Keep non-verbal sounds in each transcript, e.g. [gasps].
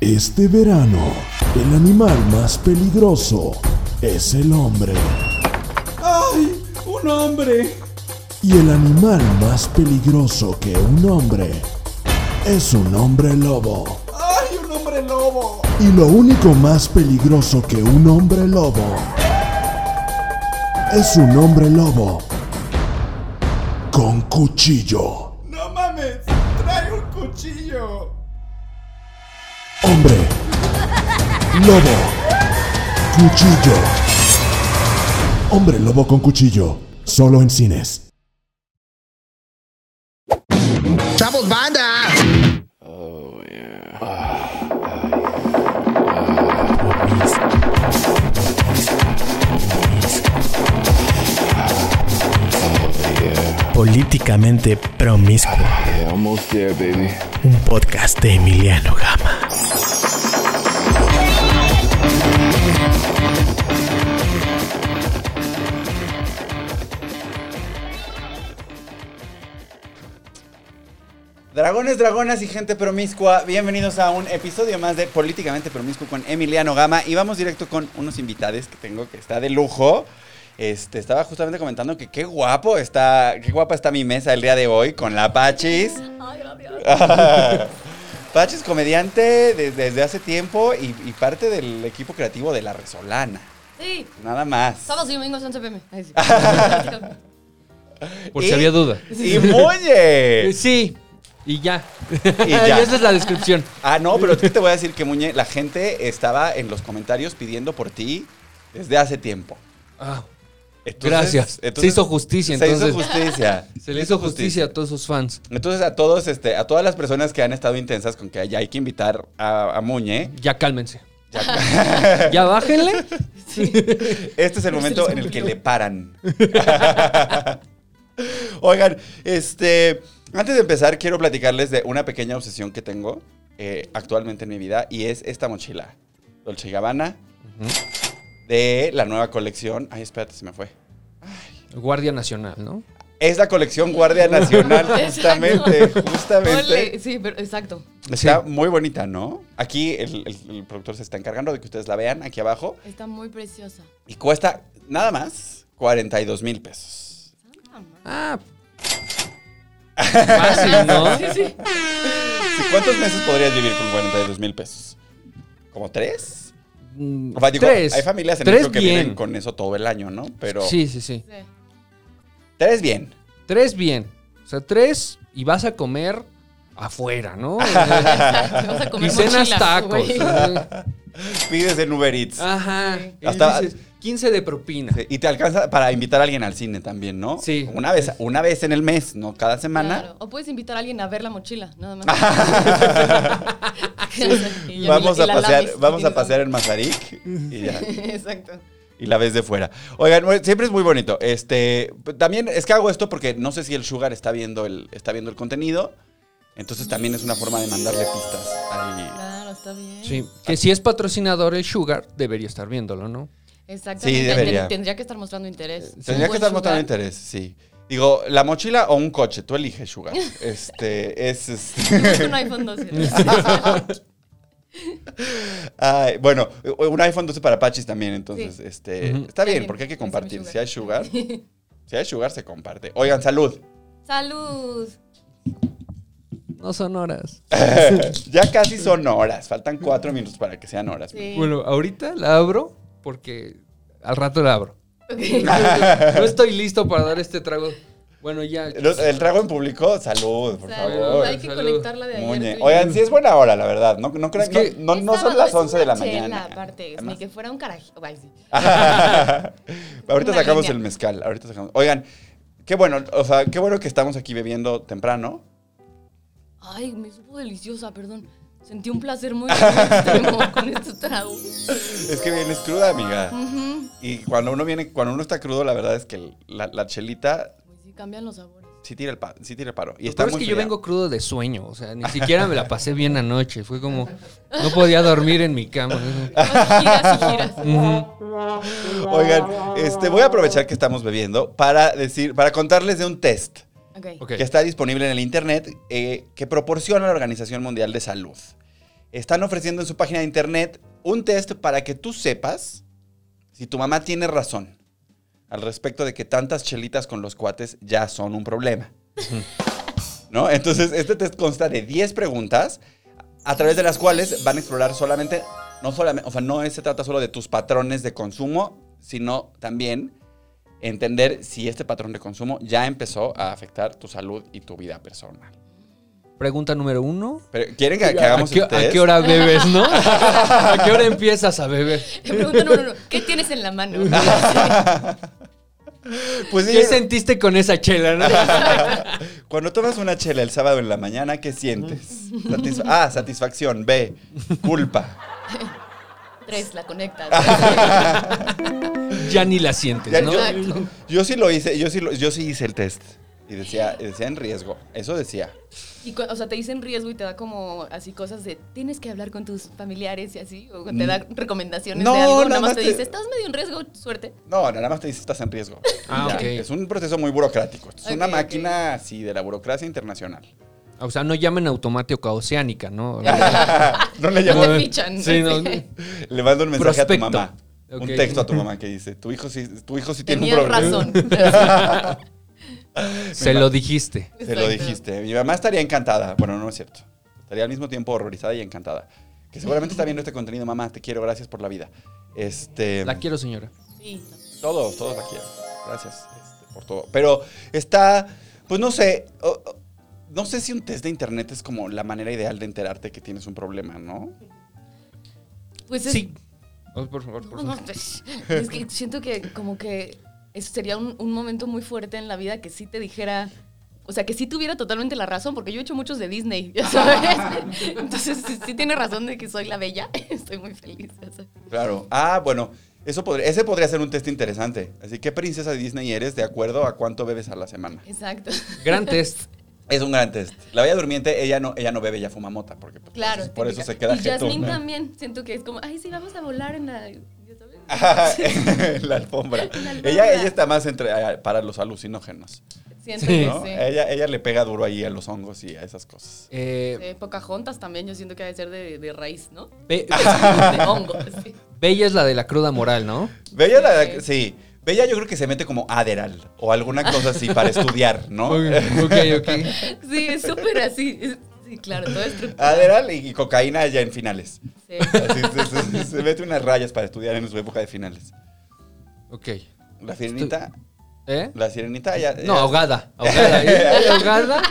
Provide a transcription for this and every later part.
Este verano, el animal más peligroso es el hombre. ¡Ay! ¡Un hombre! Y el animal más peligroso que un hombre es un hombre lobo. ¡Ay! ¡Un hombre lobo! Y lo único más peligroso que un hombre lobo es un hombre lobo con cuchillo. Lobo, cuchillo. Hombre lobo con cuchillo, solo en cines. ¡Chavos, banda! Políticamente Promiscuo. Yeah, almost there, baby. Un podcast de Emiliano Gama. Dragones, dragonas y gente promiscua, bienvenidos a un episodio más de Políticamente Promiscuo con Emiliano Gama y vamos directo con unos invitados que tengo que está de lujo. Este, estaba justamente comentando que qué guapo está, qué guapa está mi mesa el día de hoy con la Pachis. [laughs] Pachis, comediante desde, desde hace tiempo y, y parte del equipo creativo de La Resolana. Sí, Nada más. sábados y domingos 11 pm. Ay, sí. [laughs] Por Y- si había duda. Y Muñe. Sí, y ya. [laughs] Y ya. esa es la descripción. Ah, no, pero es que te voy a decir que Muñe, la gente estaba en los comentarios pidiendo por ti desde hace tiempo. Ah, Entonces- Gracias. Se hizo justicia, Se entonces. hizo justicia. [laughs] se le hizo justicia a todos sus fans. Entonces a todos, este, a todas las personas que han estado intensas con que ya hay que invitar a, a Muñe, Ya cálmense. ya- [laughs] Ya bájenle. este es el momento en el que le paran. Oigan, este, antes de empezar quiero platicarles de una pequeña obsesión que tengo eh, actualmente en mi vida y es esta mochila, Dolce Gabbana, de la nueva colección. Ay, espérate, se me fue. Guardia Nacional, ¿no? Es la colección Guardia Nacional, justamente, [laughs] Exacto. justamente. Ole, sí, pero exacto. Está muy bonita, ¿no? Aquí el, el- el productor se está encargando de que ustedes la vean aquí abajo. Está muy preciosa. Y cuesta nada más 42 mil pesos. Ah. Fácil, ¿no? [laughs] Sí, sí. ¿Cuántos meses podrías vivir con 42 mil pesos? ¿Como tres? Mm, O sea, digo, Tres. hay familias en Tres México que bien. viven con eso todo el año, ¿no? Pero Sí, sí, sí. sí. tres bien. Tres bien. O sea, tres y vas a comer afuera, ¿no? [laughs] Vas a comer y cenas mochilas, tacos. [laughs] Pides en Uber Eats. Ajá. Sí. Y Hasta- dices, 15 de propina. Sí, Y te alcanza para invitar a alguien al cine también, ¿no? Sí. Una vez, una vez en el mes, no cada semana. Claro. O puedes invitar a alguien a ver la mochila, nada más. [laughs] Vamos a pasear, vamos a pasear en Mazarik y ya. [laughs] Exacto. y la ves de fuera. Oigan, siempre es muy bonito. Este, también es que hago esto porque no sé si el Sugar está viendo el, está viendo el contenido. Entonces también es una forma de mandarle pistas. ahí. Claro, está bien. Sí. Que si es patrocinador el Sugar, debería estar viéndolo, ¿no? Exactamente. Sí, debería. Ten- Tendría que estar mostrando interés. Tendría Un que estar mostrando interés, sí. Digo, la mochila o un coche, tú eliges Sugar. [laughs] Este, es. es- Busca un iPhone 12. [laughs] Ay, bueno, un iPhone 12 para Pachis también, entonces, Sí. este, está bien, porque hay que compartir. Si hay Sugar, [laughs] si hay Sugar, se comparte. Oigan, salud. Salud. No son horas. ya casi son horas, faltan cuatro minutos para que sean horas. Sí. Bueno, ahorita la abro porque al rato la abro. [laughs] No estoy listo para dar este trago. Bueno, ya. Los- El trago en público, salud, por Salud. favor. Hay que Salud. conectarla de ayer. Oigan, sí es buena hora, la verdad. No, no, crean- Es que- no, no- no son las es 11 de la chela, mañana. aparte, ni que fuera un carajito. Ay, sí. [laughs] Ahorita Una sacamos línea. el mezcal. Ahorita sacamos. Oigan, qué bueno, o sea, qué bueno que estamos aquí bebiendo temprano. Ay, me supo deliciosa, perdón. Sentí un placer muy extremo [laughs] con este trago. Es que vienes cruda, amiga. Y cuando uno viene, cuando uno está crudo, la verdad es que la, la chelita Pues sí, cambian los sabores. sí tira el, pa- sí tira el paro. Y Lo está peor es muy que yo vengo crudo de sueño. O sea, ni [laughs] siquiera me la pasé bien anoche. Fue como. No podía dormir en mi cama. [laughs] giras y giras. Oigan, este, voy a aprovechar que estamos bebiendo para decir, para contarles de un test Que está disponible en el internet eh, que proporciona la Organización Mundial de Salud. están ofreciendo en su página de internet un test para que tú sepas si tu mamá tiene razón al respecto de que tantas chelitas con los cuates ya son un problema. ¿No? Entonces, este test consta de 10 preguntas a través de las cuales van a explorar solamente, no solamente, o sea, no se trata solo de tus patrones de consumo, sino también entender si este patrón de consumo ya empezó a afectar tu salud y tu vida personal. Pregunta número uno. Pero, ¿Quieren que, que ¿A hagamos qué, el a qué hora bebes, no? [laughs] ¿A qué hora empiezas a beber? Pregunta número uno, ¿qué tienes en la mano? [laughs] Pues ¿Qué sentiste con esa chela, no? [laughs] Cuando tomas una chela el sábado en la mañana, ¿qué sientes? Satisfa- ah, satisfacción. B, culpa. Tres, la conectas. Ya ni la sientes, Ya, ¿no? Exacto. Yo sí lo hice, yo sí, lo- yo sí hice el test. Y decía, decía en riesgo. Eso decía. Y, o sea, te dicen riesgo y te da como así cosas de tienes que hablar con tus familiares y así. O te da recomendaciones Mm. No, de algo. nada Nada más te te- dice, estás medio en riesgo, suerte. No, nada más te dice estás en riesgo. Ah, Ya. ok. Es un proceso muy burocrático. Es una Ok, ok. máquina, sí, de la burocracia internacional. O sea, no llamen automático a Oceánica, ¿no? [laughs] no le No llamo. te fichan. [laughs] Sí, no. Le mando un mensaje Prospecto. a tu mamá. Un texto a tu mamá que dice, tu hijo sí, tu hijo sí tiene un Tenías problema. razón. [laughs] Se lo dijiste. Se lo dijiste. Mi mamá estaría encantada. Bueno, no es cierto. Estaría al mismo tiempo horrorizada y encantada. Que seguramente está viendo este contenido. Mamá, te quiero, gracias por la vida. Este. La quiero, señora. Sí. Todos, todos la quieren. Gracias este, por todo. Pero está, pues no sé. no sé si un test de internet es como la manera ideal de enterarte que tienes un problema, ¿no? Pues es, Sí. Oh, por favor, por No, favor. pues, es que siento que como que eso sería un, un momento muy fuerte en la vida que sí te dijera, o sea, que sí tuviera totalmente la razón, porque yo he hecho muchos de Disney, ya sabes. [laughs] Entonces, sí, sí tiene razón de que soy la bella. [laughs] Estoy muy feliz. Claro. Ah, bueno. Eso podría, ese podría ser un test interesante. Así, ¿qué princesa de Disney eres de acuerdo a cuánto bebes a la semana? Exacto. Gran test. [laughs] Es un gran test. La Bella Durmiente, ella no, ella no bebe, ella fuma mota. Porque, pues, Claro. por eso se queda Y Jasmine también, siento que es como, ay, sí, vamos a volar en la... ya sabes. [laughs] Ajá, la alfombra. [laughs] La alfombra. Ella, ella está más entre, para los alucinógenos. Siento Sí. que ¿no? sí. Ella, ella le pega duro ahí a los hongos y a esas cosas. Eh, Pocahontas también, yo siento que ha de ser de, de raíz, ¿no? Be- [laughs] De hongo, sí. Bella es la de la cruda moral, ¿no? Bella, la- Ok. sí. Bella yo creo que se mete como Adderall o alguna cosa así para [laughs] estudiar, ¿no? Ok, ok. Sí, es súper así. Sí, claro, todo estructurado. Adderall y, y cocaína ya en finales. Sí. Así, se, se- se mete unas rayas para estudiar en su época de finales. Ok. La sirenita, ¿Eh? la sirenita ya... No, ya- ahogada. Ahogada. ¿eh? [laughs] Ahogada.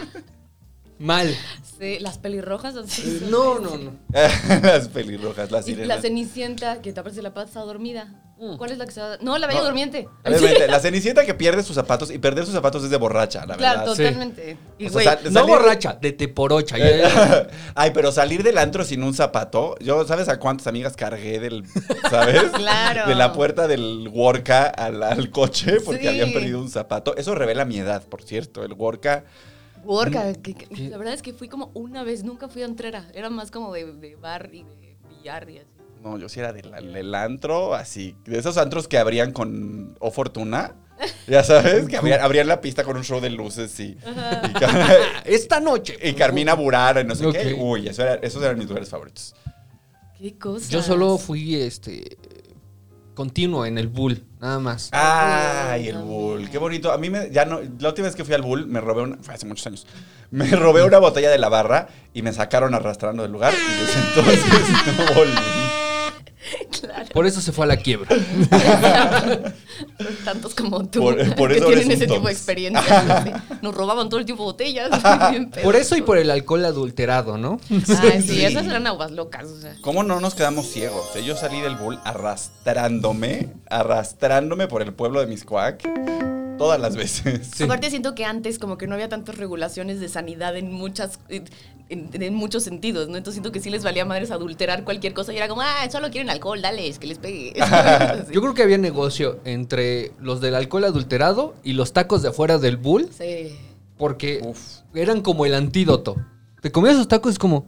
Mal. Sí, las pelirrojas así. son- No, no, no. [laughs] Las pelirrojas, la Y sirena. la cenicienta, que te aparece la pata dormida. Mm. ¿Cuál es la que se va No, la bella No. durmiente. A [laughs] la cenicienta que pierde sus zapatos y perder sus zapatos es de borracha, la Claro, verdad. sí. totalmente. Y O sea, güey, sal- No borracha, de teporocha. Ya- ya- [laughs] Ay, pero salir del antro sin un zapato. Yo, ¿sabes a cuántas amigas cargué del, ¿sabes? [laughs] Claro. De la puerta del Worka al, al coche porque Sí. habían perdido un zapato. Eso revela mi edad, por cierto. El Worka. Worka, que- que- la verdad es que fui como una vez, nunca fui a entrera. Era más como de, de bar y de billar y así. No, yo sí era del, del antro, así. De esos antros que abrían con O Fortuna. Ya sabes, que abrían, abrían la pista con un show de luces y, [laughs] Esta noche. y Carmina Burara y no sé qué. Uy, eso era- esos eran mis lugares favoritos. Qué cosa. Yo solo fui este continuo en el bull, nada más. Ay, el bull, qué bonito. A mí me, ya no, la última vez que fui al bull me robé una, fue hace muchos años. Me robé una botella de la barra y me sacaron arrastrando del lugar y desde [laughs] entonces no volví. [laughs] Claro. Por eso se fue a la quiebra. Tantos como tú. Por- por que eso tienen ese tipo de experiencia. [laughs] Nos robaban todo el tiempo botellas. [laughs] bien pedo. Por eso y por el alcohol adulterado, ¿no? Ay, sí, Sí. esas eran aguas locas. O sea. ¿Cómo no nos quedamos ciegos? Eh, Yo salí del bull arrastrándome, arrastrándome por el pueblo de Miscoac todas las veces. Sí. Aparte siento que antes como que no había tantas regulaciones de sanidad en muchas en, en muchos sentidos, ¿no? Entonces siento que sí les valía madres adulterar cualquier cosa y era como, ah, solo quieren alcohol, dale, es que les pegue. [laughs] [laughs] Yo creo que había negocio entre los del alcohol adulterado y los tacos de afuera del bull, Sí. porque Uf. eran como el antídoto. Te comías esos tacos y es como,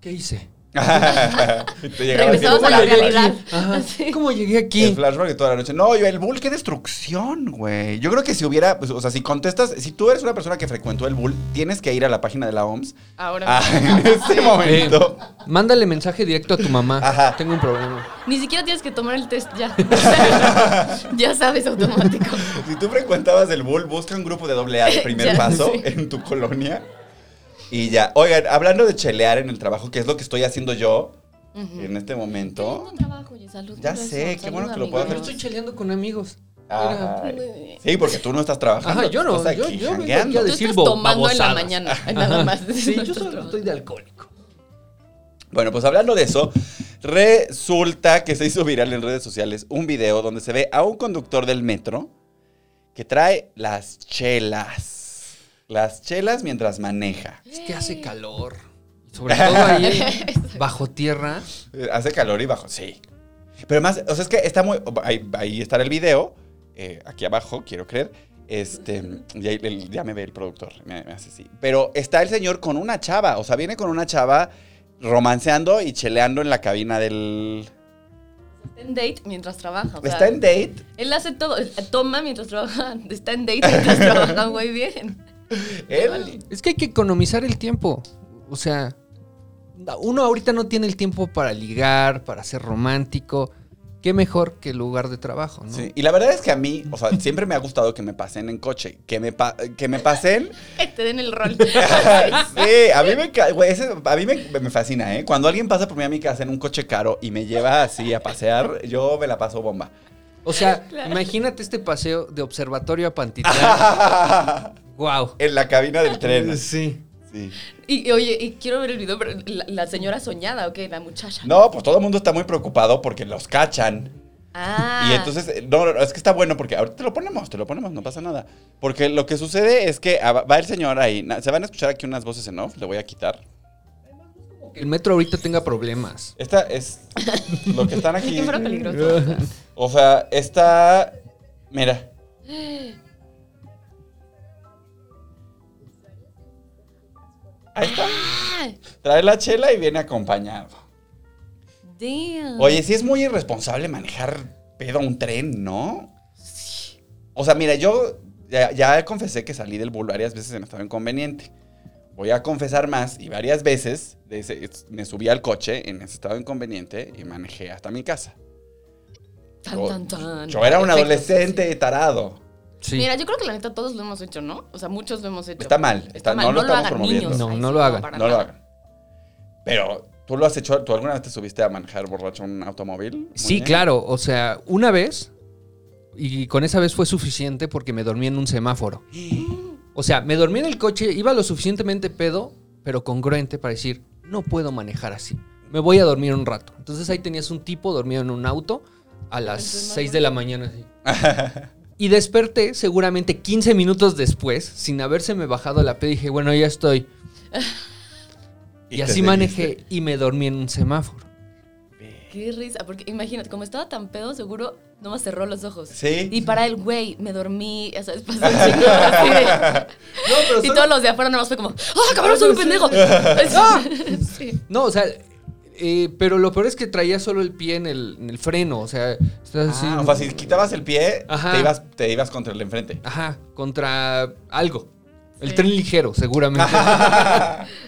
¿qué hice? Te Regresamos a la ¿Cómo llegué realidad. Así. ¿Cómo llegué aquí? El flashback de toda la noche. No, yo, el bull, qué destrucción, güey. Yo creo que si hubiera, pues, o sea, si contestas, si tú eres una persona que frecuentó el bull, tienes que ir a la página de la OMS. Ahora. Ah, en ese momento. Eh, mándale mensaje directo a tu mamá. Ajá. Tengo un problema. Ni siquiera tienes que tomar el test ya. [laughs] Ya sabes automático. Si tú frecuentabas el bull, busca un grupo de doble A de primer [laughs] Ya, paso sí. en tu colonia. Y ya. Oigan, hablando de chelear en el trabajo, que es lo que estoy haciendo yo en este Qué momento. lindo trabajo, oye, salud Ya eso, sé, qué salud, bueno que lo puedo Yo hacer. amigos. estoy cheleando con amigos. Ay. Sí, porque tú no estás trabajando. Ajá, yo no. estás Yo, aquí yo vengo jangueando. aquí a Tú estás tomando en la mañana, [laughs] nada más. Sí, yo solo estoy de alcohólico. Bueno, pues hablando de eso, resulta que se hizo viral en redes sociales un video donde se ve a un conductor del metro que trae las chelas. Las chelas mientras maneja. Es que hace calor. Sobre todo ahí, [laughs] bajo tierra. Eh, Hace calor y bajo, sí. Pero además, o sea, es que está muy. Ahí, ahí está el video, eh, aquí abajo, quiero creer. Este, ya me ve el productor, me, me hace así. Pero está el señor con una chava, o sea, viene con una chava romanceando y cheleando en la cabina del. Está en date mientras trabaja. o sea, Está en date. Él hace todo. Toma mientras trabaja. [laughs] Está en date mientras trabaja muy bien. Él. Es que hay que economizar el tiempo. O sea, uno ahorita no tiene el tiempo para ligar, para ser romántico. Qué mejor que el lugar de trabajo, ¿no? Sí, y la verdad es que a mí, o sea, siempre me ha gustado que me pasen en coche. Que me, pa- que me pasen. [laughs] Que te den el rol. [laughs] sí, a mí, me, ese- a mí me, me fascina, ¿eh? Cuando alguien pasa por mí a mi casa en un coche caro y me lleva así a pasear, yo me la paso bomba. O sea, [laughs] imagínate este paseo de observatorio a Pantitlán. Wow. En la cabina del tren. [laughs] Sí. Sí. Y, y, oye, y quiero ver el video, pero la, la señora soñada, ¿o qué? La muchacha. No, pues todo el mundo está muy preocupado porque los cachan. Ah. Y entonces, eh, no, es que está bueno porque ahorita te lo ponemos, te lo ponemos, no pasa nada. Porque lo que sucede es que va el señor ahí, se van a escuchar aquí unas voces en off, le voy a quitar. Que el metro ahorita tenga problemas. Esta es lo que están [laughs] aquí. O sea, esta, mira. [gasps] [gasps] Ahí está. Trae la chela y viene acompañado. Damn. Oye, sí es muy irresponsable manejar pedo a un tren, ¿no? O sea, mira, yo ya, ya confesé que salí del bull varias veces en estado inconveniente. Voy a confesar más y varias veces de ese- me subí al coche en ese estado inconveniente y manejé hasta mi casa. Tan, Yo, tan, tan. yo era un adolescente tarado. Sí. Mira, yo creo que la neta todos lo hemos hecho, ¿no? O sea, muchos lo hemos hecho. Está mal, está- no lo estamos hagan promoviendo. niños. No, no lo hagan, No lo hagan. Pero, ¿tú lo has hecho? ¿Tú alguna vez te subiste a manejar borracho un automóvil? Muy Sí, bien. claro. O sea, una vez, y con esa vez fue suficiente porque me dormí en un semáforo. [gasps] O sea, me dormí en el coche, iba lo suficientemente pedo, pero congruente para decir, no puedo manejar así. Me voy a dormir un rato. Entonces ahí tenías un tipo dormido en un auto a las 6 de la mañana. así. [laughs] Y desperté seguramente 15 minutos después, sin habérseme bajado la P. Dije, bueno, ya estoy. [laughs] Y, así manejé y me dormí en un semáforo. Qué risa, porque imagínate, como estaba tan pedo, seguro nomás cerró los ojos. Sí. Y para el güey, me dormí, ya sabes, pasó un [laughs] chingo así de- Y todos los de afuera nomás fue como, ¡ah, cabrón, soy un pendejo! [laughs] Sí. No, o sea, eh, pero lo peor es que traía solo el pie en el, en el freno, o sea, estás así. Ah, o sea, si quitabas el pie, Ajá. te ibas, te ibas contra el de enfrente. Ajá, contra algo. El Sí. tren ligero, seguramente. [laughs]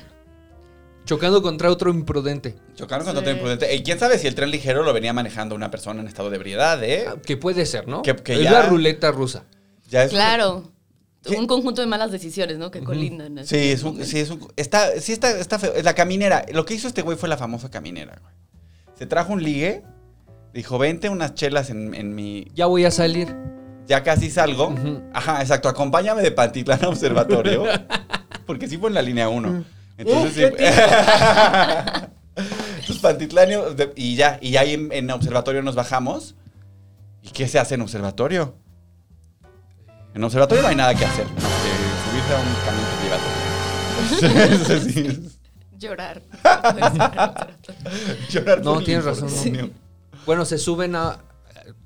Chocando contra otro imprudente. Chocaron contra Sí. otro imprudente. Y quién sabe si el tren ligero lo venía manejando una persona en estado de ebriedad, ¿eh? Ah, Que puede ser, ¿no? Que- que es ya- la ruleta rusa. Ya es- Claro. Un conjunto de malas decisiones, ¿no? Que colindan. así. Sí, es un, sí, es un. Está, sí, está, está feo. La caminera. Lo que hizo este güey fue la famosa caminera, güey. Se trajo un ligue. Dijo, vente unas chelas en, en mi. Ya voy a salir. Ya casi salgo. Ajá, exacto. Acompáñame de Pantitlán a Observatorio. [laughs] porque sí fue en la línea 1. Entonces, sí. [laughs] Entonces, Pantitlán y- ya. Y ya ahí en, en Observatorio nos bajamos. ¿Y qué se hace en Observatorio? En Observatorio no hay nada que hacer. Más que subirse a un camión que lleva. [laughs] Sí, sí. Llorar. [laughs] Llorar No, por tienes razón, no. Bueno, se suben a.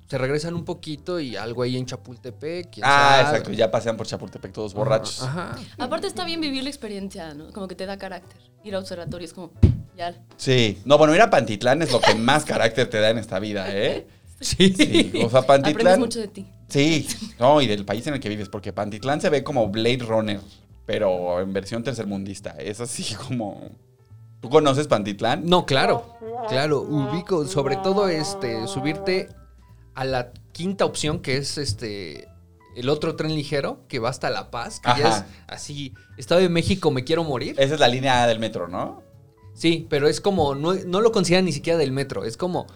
se regresan un poquito y algo ahí en Chapultepec. Ah, sabe. exacto. Ya pasean por Chapultepec todos borrachos. Ajá. Aparte está bien vivir la experiencia, ¿no? Como que te da carácter. Ir a observatorio es como, ya. Sí. No, bueno, ir a Pantitlán es lo que más carácter te da en esta vida, ¿eh? [laughs] Sí. Sí. O sea, Aprendes Pantitlán. mucho de ti. Sí. No, y del país en el que vives, porque Pantitlán se ve como Blade Runner, pero en versión tercermundista. Es así [laughs] como. ¿Tú conoces Pantitlán? No, claro. Claro, ubico. Sobre todo este, subirte a la quinta opción, que es este. El otro tren ligero que va hasta La Paz, que ya es así. Estado de México, me quiero morir. Esa es la línea del metro, ¿no? Sí, pero es como. No, no lo consideran ni siquiera del metro. Es como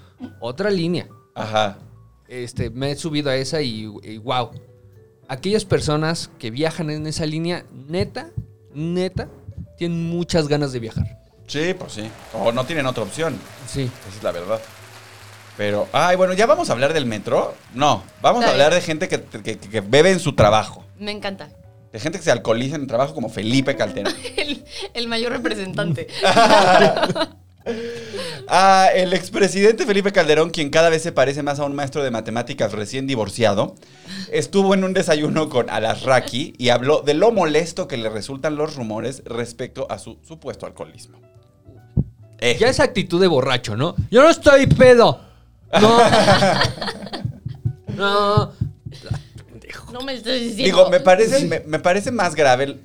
otra línea. Ajá. Este, me he subido a esa y, wow. Aquellas personas que viajan en esa línea, neta, neta, tienen muchas ganas de viajar. Sí, pues sí. O no tienen otra opción. Sí. Esa es la verdad. Pero, ay, bueno, ¿ya vamos a hablar del metro? No, vamos a hablar de gente que, que- que bebe en su trabajo. Me encanta. De gente que se alcoholiza en el trabajo como Felipe Calderón. [laughs] El, el mayor representante. [laughs] Ah, el expresidente Felipe Calderón, quien cada vez se parece más a un maestro de matemáticas recién divorciado, estuvo en un desayuno con Alasraqui y habló de lo molesto que le resultan los rumores respecto a su supuesto alcoholismo. Eh, Ya esa actitud de borracho, ¿no? Yo no estoy pedo. No. [laughs] no. No me estoy diciendo. Digo, me parece, me, me parece más grave, el-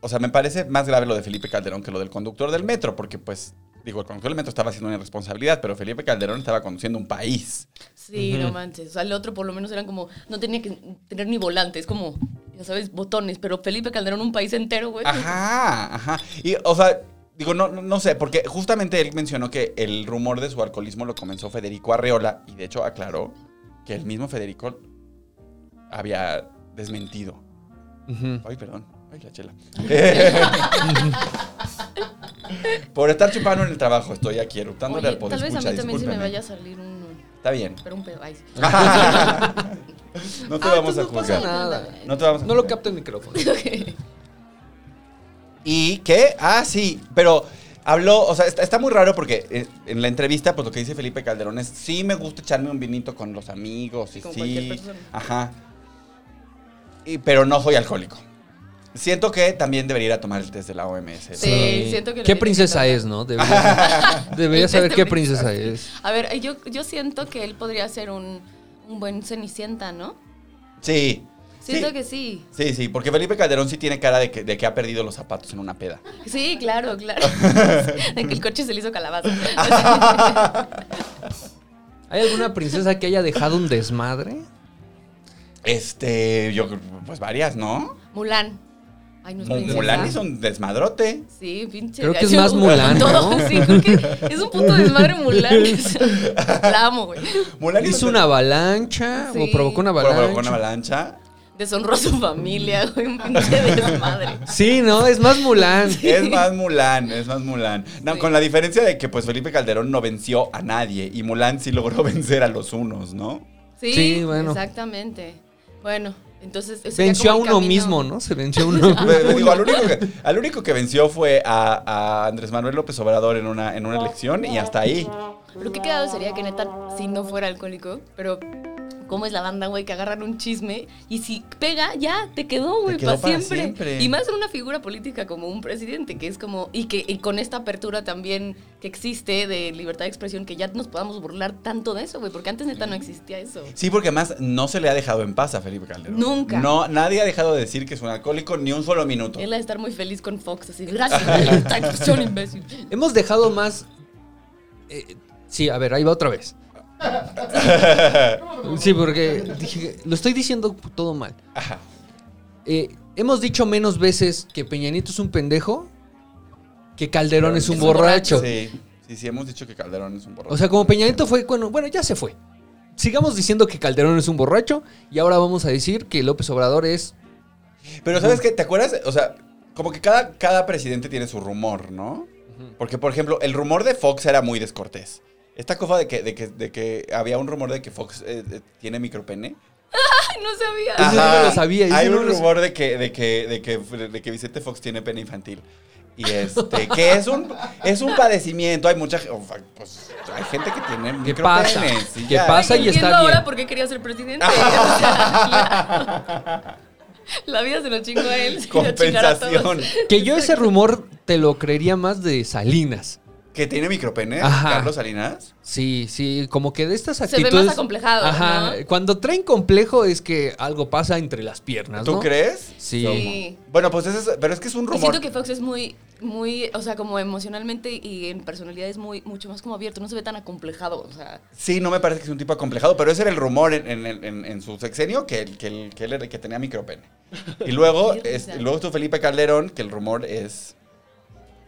o sea, me parece más grave lo de Felipe Calderón que lo del conductor del metro, porque pues, digo, el conductor estaba haciendo una irresponsabilidad, pero Felipe Calderón estaba conduciendo un país. Sí, no manches. O sea, el otro por lo menos eran como. No tenía que tener ni volantes, como. Ya sabes, botones. Pero Felipe Calderón, un país entero, güey. Ajá, ajá. Y, o sea, digo, no, no, no sé, porque justamente él mencionó que el rumor de su alcoholismo lo comenzó Federico Arreola y de hecho aclaró que el mismo Federico había desmentido. Ay, perdón. Ay, la chela. [laughs] [laughs] [laughs] Por estar chupando en el trabajo, estoy aquí eructándole Oye, al tal vez a mí también se me vaya a salir un. Está bien. Pero un pedo. Ay, sí. [laughs] No te Ah, vamos a no juzgar. nada. No te vamos a No lo capta el micrófono. [laughs] ¿Y qué? Ah, sí, pero habló, o sea, está, está muy raro porque eh, en la entrevista, pues lo que dice Felipe Calderón es, sí me gusta echarme un vinito con los amigos y Con sí. cualquier persona. Ajá. Y, pero no soy alcohólico. Siento que también debería ir a tomar el test de la OMS. Sí. siento que ¿Qué princesa es, no? Debería, [laughs] saber qué princesa es. A ver, yo, yo siento que él podría ser un, un buen cenicienta, ¿no? Sí. Siento sí. que sí. Sí, sí, porque Felipe Calderón sí tiene cara de que, de que ha perdido los zapatos en una peda. Sí, claro, claro. [laughs] de que el coche se le hizo calabaza. [laughs] ¿Hay alguna princesa que haya dejado un desmadre? Este, yo, pues varias, ¿no? Mulan. Ay, no es princesa. Mulan hizo un desmadrote. Sí, pinche. Creo que es más Mulan, Todo, ¿no? sí, creo que es un punto de desmadre Mulan. [laughs] La amo, güey. Mulan ¿Hizo una avalancha Sí. o provocó una avalancha? con una avalancha. Deshonró a su familia, güey. Un pinche desmadre. Sí, no, es más Mulan. Es más Mulan, es más Mulan. No, Sí. Con la diferencia de que pues Felipe Calderón no venció a nadie y Mulan sí logró [laughs] vencer a los unos, ¿no? Sí, Sí, bueno. Exactamente. Bueno, entonces. Venció a uno camino- mismo, ¿no? Se venció a uno. [laughs] Pero, digo, al único, que, al único que venció fue a, a Andrés Manuel López Obrador en una, en una elección y hasta ahí. Lo que quedado sería que neta, si no fuera alcohólico, pero. ¿Cómo es la banda, güey? Que agarran un chisme y si pega, ya te quedó, güey, para para siempre. siempre. Y más en una figura política como un presidente, que es como. Y que y con esta apertura también que existe de libertad de expresión, que ya nos podamos burlar tanto de eso, güey, porque antes neta no existía eso. Sí, porque además no se le ha dejado en paz a Felipe Calderón. Nunca. No, nadie ha dejado de decir que es un alcohólico ni un solo minuto. Él ha de estar muy feliz con Fox, así, gracias libertad de expresión, imbécil. Hemos dejado más. eh, sí, a ver, ahí va otra vez. [laughs] Sí, porque dije, lo estoy diciendo todo mal. Ajá. Eh, hemos dicho menos veces que Peña Nieto es un pendejo que Calderón es un Es un borracho. Sí, sí, sí, hemos dicho que Calderón es un borracho. O sea, como Peña Nieto fue, bueno, bueno, ya se fue. Sigamos diciendo que Calderón es un borracho y ahora vamos a decir que López Obrador es. Pero ¿sabes qué? ¿Te acuerdas? O sea, como que cada, cada presidente tiene su rumor, ¿no? Porque, por ejemplo, el rumor de Fox era muy descortés. Esta cosa de que, de que, de que había un rumor de que Fox eh, eh, tiene micropene. Ay, no sabía. Ese no lo sabía, Hay no un lo rumor de que, de, que, de, que, de que Vicente Fox tiene pene infantil. Y este, que es un, es un padecimiento. Hay mucha ge- o fa- pues, hay gente que tiene ¿Qué pasa? micropenes y ¿Qué ya. pasa? y Entiendo está ahora bien. por qué quería ser presidente. [laughs] O sea, la, [laughs] la vida se lo chingó a él. se a todos. Compensación. Que yo ese rumor te lo creería más de Salinas. ¿Que tiene micropenes? Ajá. Carlos Salinas. Sí, sí, como que de estas ve actitudes. más acomplejado, Ajá. ¿no? Cuando traen complejo es que algo pasa entre las piernas, ¿Tú ¿no? crees? Sí. Sí. Bueno, pues ese es, pero es que es un Y rumor. siento que Fox es muy, muy, o sea, como emocionalmente y en personalidad es muy, mucho más como abierto, no se ve tan acomplejado, o sea. Sí, no me parece que es un tipo acomplejado, pero ese era el rumor en, en- en- en su sexenio que, el- que, el- que él era- que tenía micropene. Y luego, [laughs] es- luego estuvo Felipe Calderón, que el rumor es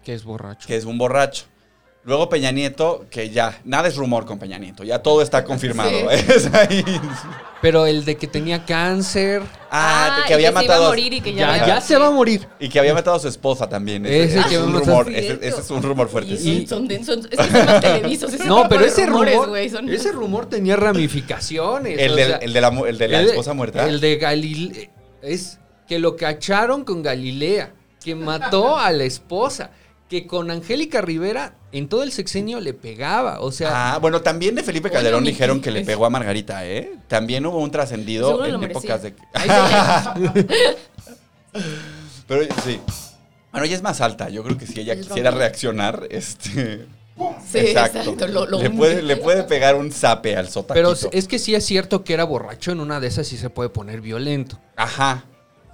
Que es borracho. que es un borracho. Luego Peña Nieto, que ya, nada es rumor con Peña Nieto, ya todo está confirmado. Sí. [laughs] Es ahí. Pero el de que tenía cáncer. Ah, Ah, que y había que se iba matado a morir y que ya Ya, había- ya se va a morir. y que había matado a su esposa también. Ese, Ese ese que es un matado- rumor, ese, es un rumor fuerte. Y sí. son, son, es que son más televisos. No, pero ese rumores, rumor, güey, son- ese rumor tenía ramificaciones. El, o del- sea, el de la, mu- el de la el de- esposa muerta. El de Galilea. Es que lo cacharon con Galilea, que mató a la esposa, que con Angélica Rivera en todo el sexenio le pegaba. O sea, Ah, bueno, también de Felipe Calderón dijeron que le pegó a Margarita, ¿eh? También hubo un trascendido en merecía. épocas de... [laughs] Pero sí. Bueno, ella es más alta. Yo creo que si ella quisiera reaccionar, este... [laughs] [laughs] Sí, exacto. lo- lo le, hunde. puede, le puede pegar un zape al sotaquito. pero es que sí es cierto que era borracho. En una de esas sí se puede poner violento. Ajá.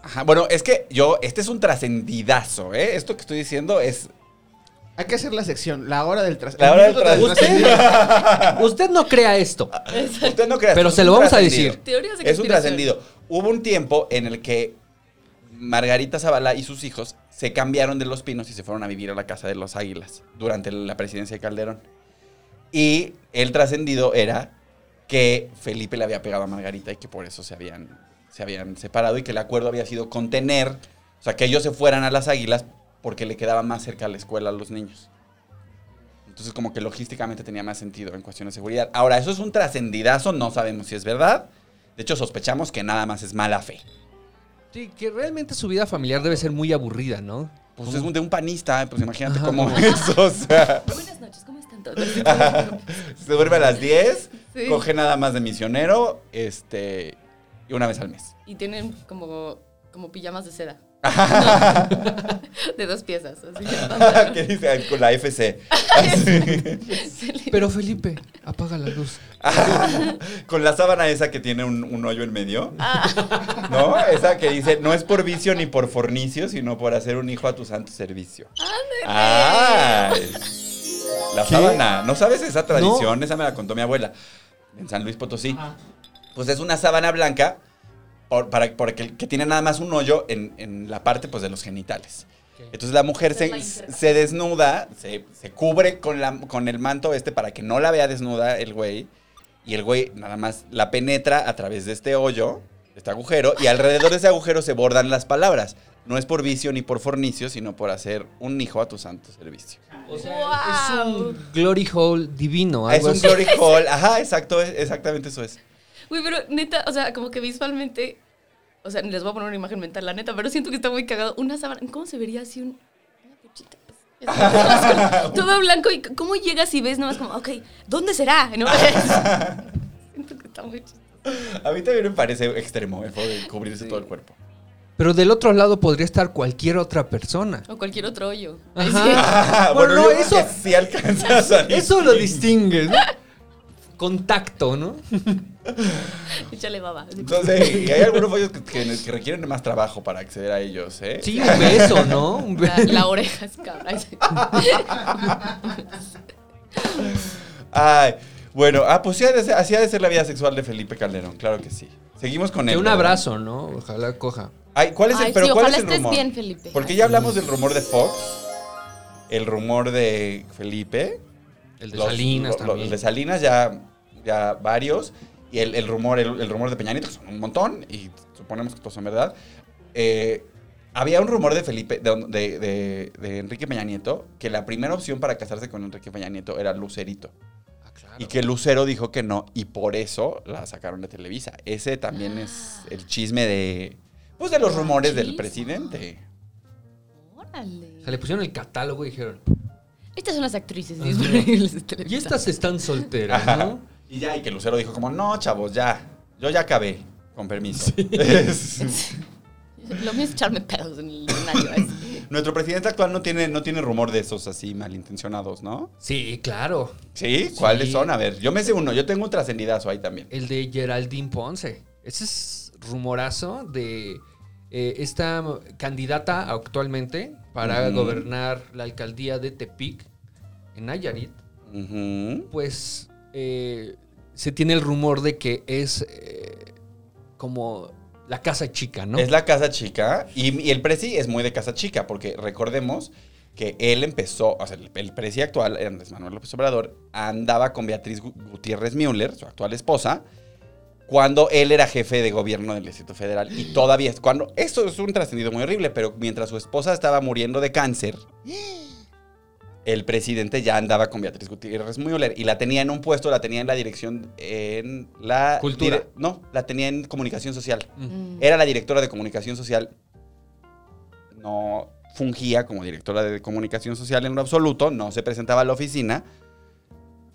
Ajá. Bueno, es que yo... Este es un trascendidazo, ¿eh? Esto que estoy diciendo es... Hay que hacer la sección, la hora del tras. La hora del trascendido. [laughs] Usted no crea esto. Usted no crea. Pero se lo vamos a trascendido. decir. De Es un trascendido. Hubo un tiempo en el que Margarita Zavala y sus hijos se cambiaron de Los Pinos y se fueron a vivir a la casa de los Águilas durante la presidencia de Calderón. Y el trascendido era que Felipe le había pegado a Margarita y que por eso se habían, se habían separado y que el acuerdo había sido contener, o sea, que ellos se fueran a las Águilas porque le quedaba más cerca a la escuela a los niños. Entonces como que logísticamente tenía más sentido en cuestión de seguridad. Ahora, eso es un trascendidazo, no sabemos si es verdad. De hecho, sospechamos que nada más es mala fe. Sí, que realmente su vida familiar debe ser muy aburrida, ¿no? Pues es de un panista, pues imagínate Ajá, cómo [laughs] es, o sea, Buenas noches, ¿cómo están todos? [laughs] se duerme a las 10, Sí. coge nada más de misionero, este, y una vez al mes. Y tienen como, como pijamas de seda. [laughs] de dos piezas. Así. [laughs] ¿Qué dice? Con la FC. [laughs] Pero Felipe, apaga la luz. Con la sábana esa que tiene un, un hoyo en medio. Ah. ¿No? Esa que dice, no es por vicio ni por fornicio, sino por hacer un hijo a tu santo servicio. ¡Ay! La sábana. ¿No sabes esa tradición? Esa me la contó mi abuela. En San Luis Potosí. Pues es una sábana blanca por- para, porque, que tiene nada más un hoyo en, en la parte pues, de los genitales. Entonces la mujer es se, se desnuda, se, se cubre con, la, con el manto este para que no la vea desnuda el güey. Y el güey nada más la penetra a través de este hoyo, este agujero, y alrededor de ese agujero se bordan las palabras. No es por vicio ni por fornicio, sino por hacer un hijo a tu santo servicio. O sea, Wow. es un glory hole divino. Es algo un así. glory [laughs] hole. Ajá, exacto, es- exactamente eso es. Güey, pero neta, o sea, como que visualmente. O sea, les voy a poner una imagen mental, la neta, pero siento que está muy cagado. Una sábana. ¿Cómo se vería así un. Una? [laughs] Todo- blanco y cómo llegas y ves nomás como, ok, ¿dónde será? ¿No? [laughs] siento que está muy chistoso. A mí también me parece extremo el de cubrirse todo el cuerpo. Pero del otro lado podría estar cualquier otra persona. O cualquier otro hoyo. Ajá. Sí. [laughs] Ah, Bueno, bueno, no, eso- sí alcanza a. Eso lo distingue, ¿no? Contacto, ¿no? [laughs] Échale baba. Entonces, y hay algunos hoyos que, que- que requieren más trabajo para acceder a ellos, ¿eh? Sí, un beso, ¿no? Un La, beso. la oreja es cabra. [laughs] Ay, bueno, ah, pues sí ha de ser- así ha de ser la vida sexual de Felipe Calderón, claro que sí. Seguimos con Que él. un ¿verdad? abrazo, ¿no? Ojalá coja. Ay, ¿cuál es el, Ay, pero sí, cuál ojalá es el estés rumor? bien, Felipe. Porque ya hablamos del rumor de Fox, el rumor de Felipe, El de los- Salinas lo- lo- también. El de Salinas ya, ya varios. Y el, el rumor, el, el rumor de Peña Nieto, que son un montón, y suponemos que todos son verdad. Eh, había un rumor de Felipe, de, de- de- de Enrique Peña Nieto, que la primera opción para casarse con Enrique Peña Nieto era Lucerito. Ah, claro. Y que Lucero dijo que no, y por eso la sacaron de Televisa. Ese también es el chisme de. Pues de los rumores del Chisme. presidente. Órale. O sea, le pusieron el catálogo y dijeron, Estas son las actrices disponibles de y Televisa. estas están solteras, Ajá. ¿no? Y ya, y que Lucero dijo como, no, chavos, ya. Yo ya acabé, con permiso. Es- [laughs] [laughs] Lo mío es echarme pedos en el. [laughs] Nuestro presidente actual no tiene, no tiene rumor de esos así malintencionados, ¿no? Sí, claro. ¿Sí? ¿Cuáles Sí. son? A ver, yo me sé uno, yo tengo un trascendidazo ahí también. El de Geraldine Ponce. Ese es rumorazo de eh, esta candidata actualmente para gobernar la alcaldía de Tepic, en Nayarit. Pues eh, se tiene el rumor de que es eh, como la casa chica, ¿no? Es la casa chica y, el presi es muy de casa chica porque recordemos que él empezó, o sea, el, el actual, Andrés Manuel López Obrador, andaba con Beatriz Gu- Gutiérrez Müller, su actual esposa, cuando él era jefe de gobierno del Distrito Federal y todavía cuando esto es un trascendido muy horrible, pero mientras su esposa estaba muriendo de cáncer, el presidente ya andaba con Beatriz Gutiérrez Müller y la tenía en un puesto, la tenía en la dirección en la Cultura. dire- no, la tenía en comunicación social. Mm. Era la directora de comunicación social. No fungía como directora de comunicación social en lo absoluto, no se presentaba a la oficina,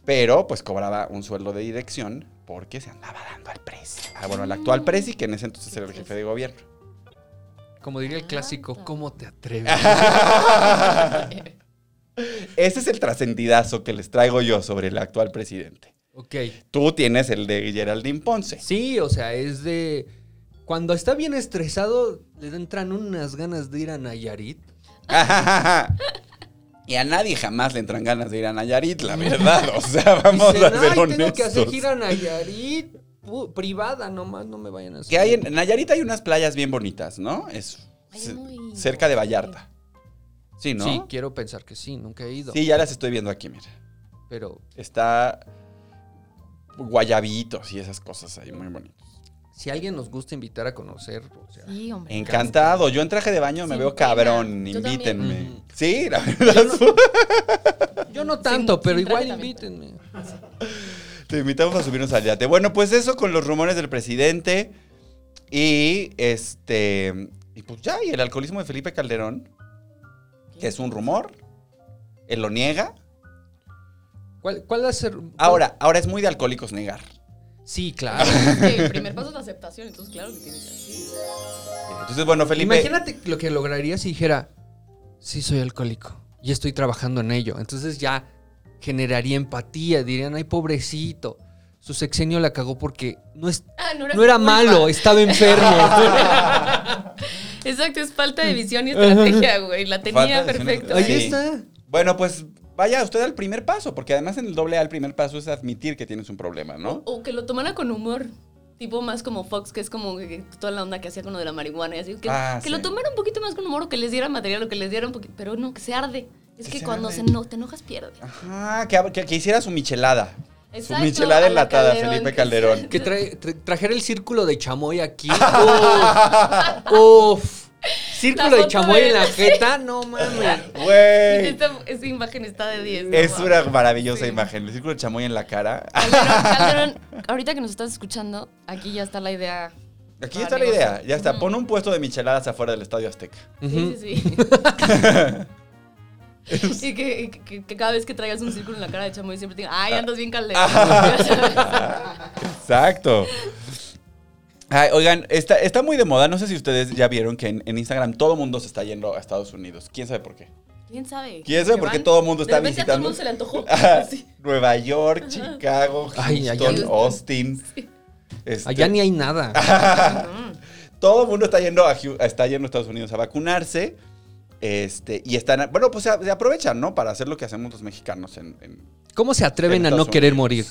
pero pues cobraba un sueldo de dirección porque se andaba dando al presi. Ah, bueno, al actual presi, que en ese entonces era el jefe de gobierno. Como diría el clásico, Anda. ¿cómo te atreves? [laughs] [laughs] Ese es el trascendidazo que les traigo yo sobre el actual presidente. ok. Tú tienes el de Geraldine Ponce. Sí, o sea, es de... Cuando está bien estresado, le entran unas ganas de ir a Nayarit. [laughs] y a nadie jamás le entran ganas de ir a Nayarit, la verdad. O sea, [laughs] vamos Dicen, a ser "Ay, honestos. tengo que hacer gira a Nayarit privada, nomás no me vayan a hacer. Que hay en Nayarit hay unas playas bien bonitas, ¿no? Es Ay, cerca de. Vallarta. Sí, ¿no? Sí, Sí, quiero pensar que sí, nunca he ido. ya las estoy viendo aquí, mira. Pero Está guayabitos y esas cosas ahí muy bonitas. si alguien nos gusta invitar a conocer, o sea, Sí, hombre. Encantado. Yo en traje de baño me veo pena. cabrón. Yo Invítenme. también. Sí, la verdad. [laughs] yo no tanto, Sin- pero sin igual invítenme. Te invitamos a subirnos al yate. Bueno, pues eso con los rumores del presidente. Y este. Y pues ya, y el alcoholismo de Felipe Calderón, que es un rumor. Él lo niega. ¿Cuál, cuál va a ser? Ahora, ahora es muy de alcohólicos negar. Sí, claro. [laughs] Es el primer paso es la aceptación, entonces claro que tiene que ser. Entonces, bueno, Felipe. Imagínate lo que lograría si dijera, sí soy alcohólico y estoy trabajando en ello. Entonces ya generaría empatía, dirían, ay, pobrecito. Su sexenio la cagó porque no, es, Ah, no era, no malo, estaba enfermo. [laughs] Exacto, es falta de visión y estrategia, güey. La tenía perfecta. Ahí está. Bueno, pues vaya usted al primer paso, porque además en el doble A el primer paso es admitir que tienes un problema, ¿no? O que lo tomara con humor. Tipo más como Fox, que es como que toda la onda que hacía con lo de la marihuana y así. Que, Ah, que sí. lo tomara un poquito más con humor o que les diera material o que les diera un poquito. Pero no, que se arde. Es Que que se cuando arde. se no, te enojas, pierde. Ajá, que, que- que hiciera su michelada. Su Exacto, michelada a la enlatada, Calderón, Felipe Calderón. Que trae- tra- trajera el círculo de chamoy aquí. [laughs] Uf. Uf. Círculo de chamoy de- en la jeta, no mames. [laughs] Güey. Esta, esa imagen está de 10. ¿no? Es una maravillosa Sí. imagen. El círculo de chamoy en la cara. Calderón, [laughs] Calderón, ahorita que nos estás escuchando, aquí ya está la idea. Aquí para está la idea. Ya está. Pon un puesto de micheladas afuera del Estadio Azteca. Ujú. Sí, sí, y que, que- que cada vez que traigas un círculo en la cara de chamoy siempre te digan, ay, andas bien. [laughs] Ya sabes. Exacto. Ay, oigan, está, está muy de moda. No sé si ustedes ya vieron que en, en Instagram todo el mundo se está yendo a Estados Unidos. ¿Quién sabe por qué? ¿Quién sabe? ¿Quién sabe Que por qué van- todo el mundo está de repente a todo el visitando? mundo se le antojó. [laughs] Sí. Nueva York, Chicago, Ay, allá- Houston, Austin. Este, Allá ni hay nada. [laughs] Todo el mundo está yendo a, está yendo a Estados Unidos a vacunarse. Este, y están, bueno, pues se, se aprovechan, ¿no? Para hacer lo que hacemos los mexicanos en, en- ¿Cómo se atreven en a no Estados querer Unidos. morir?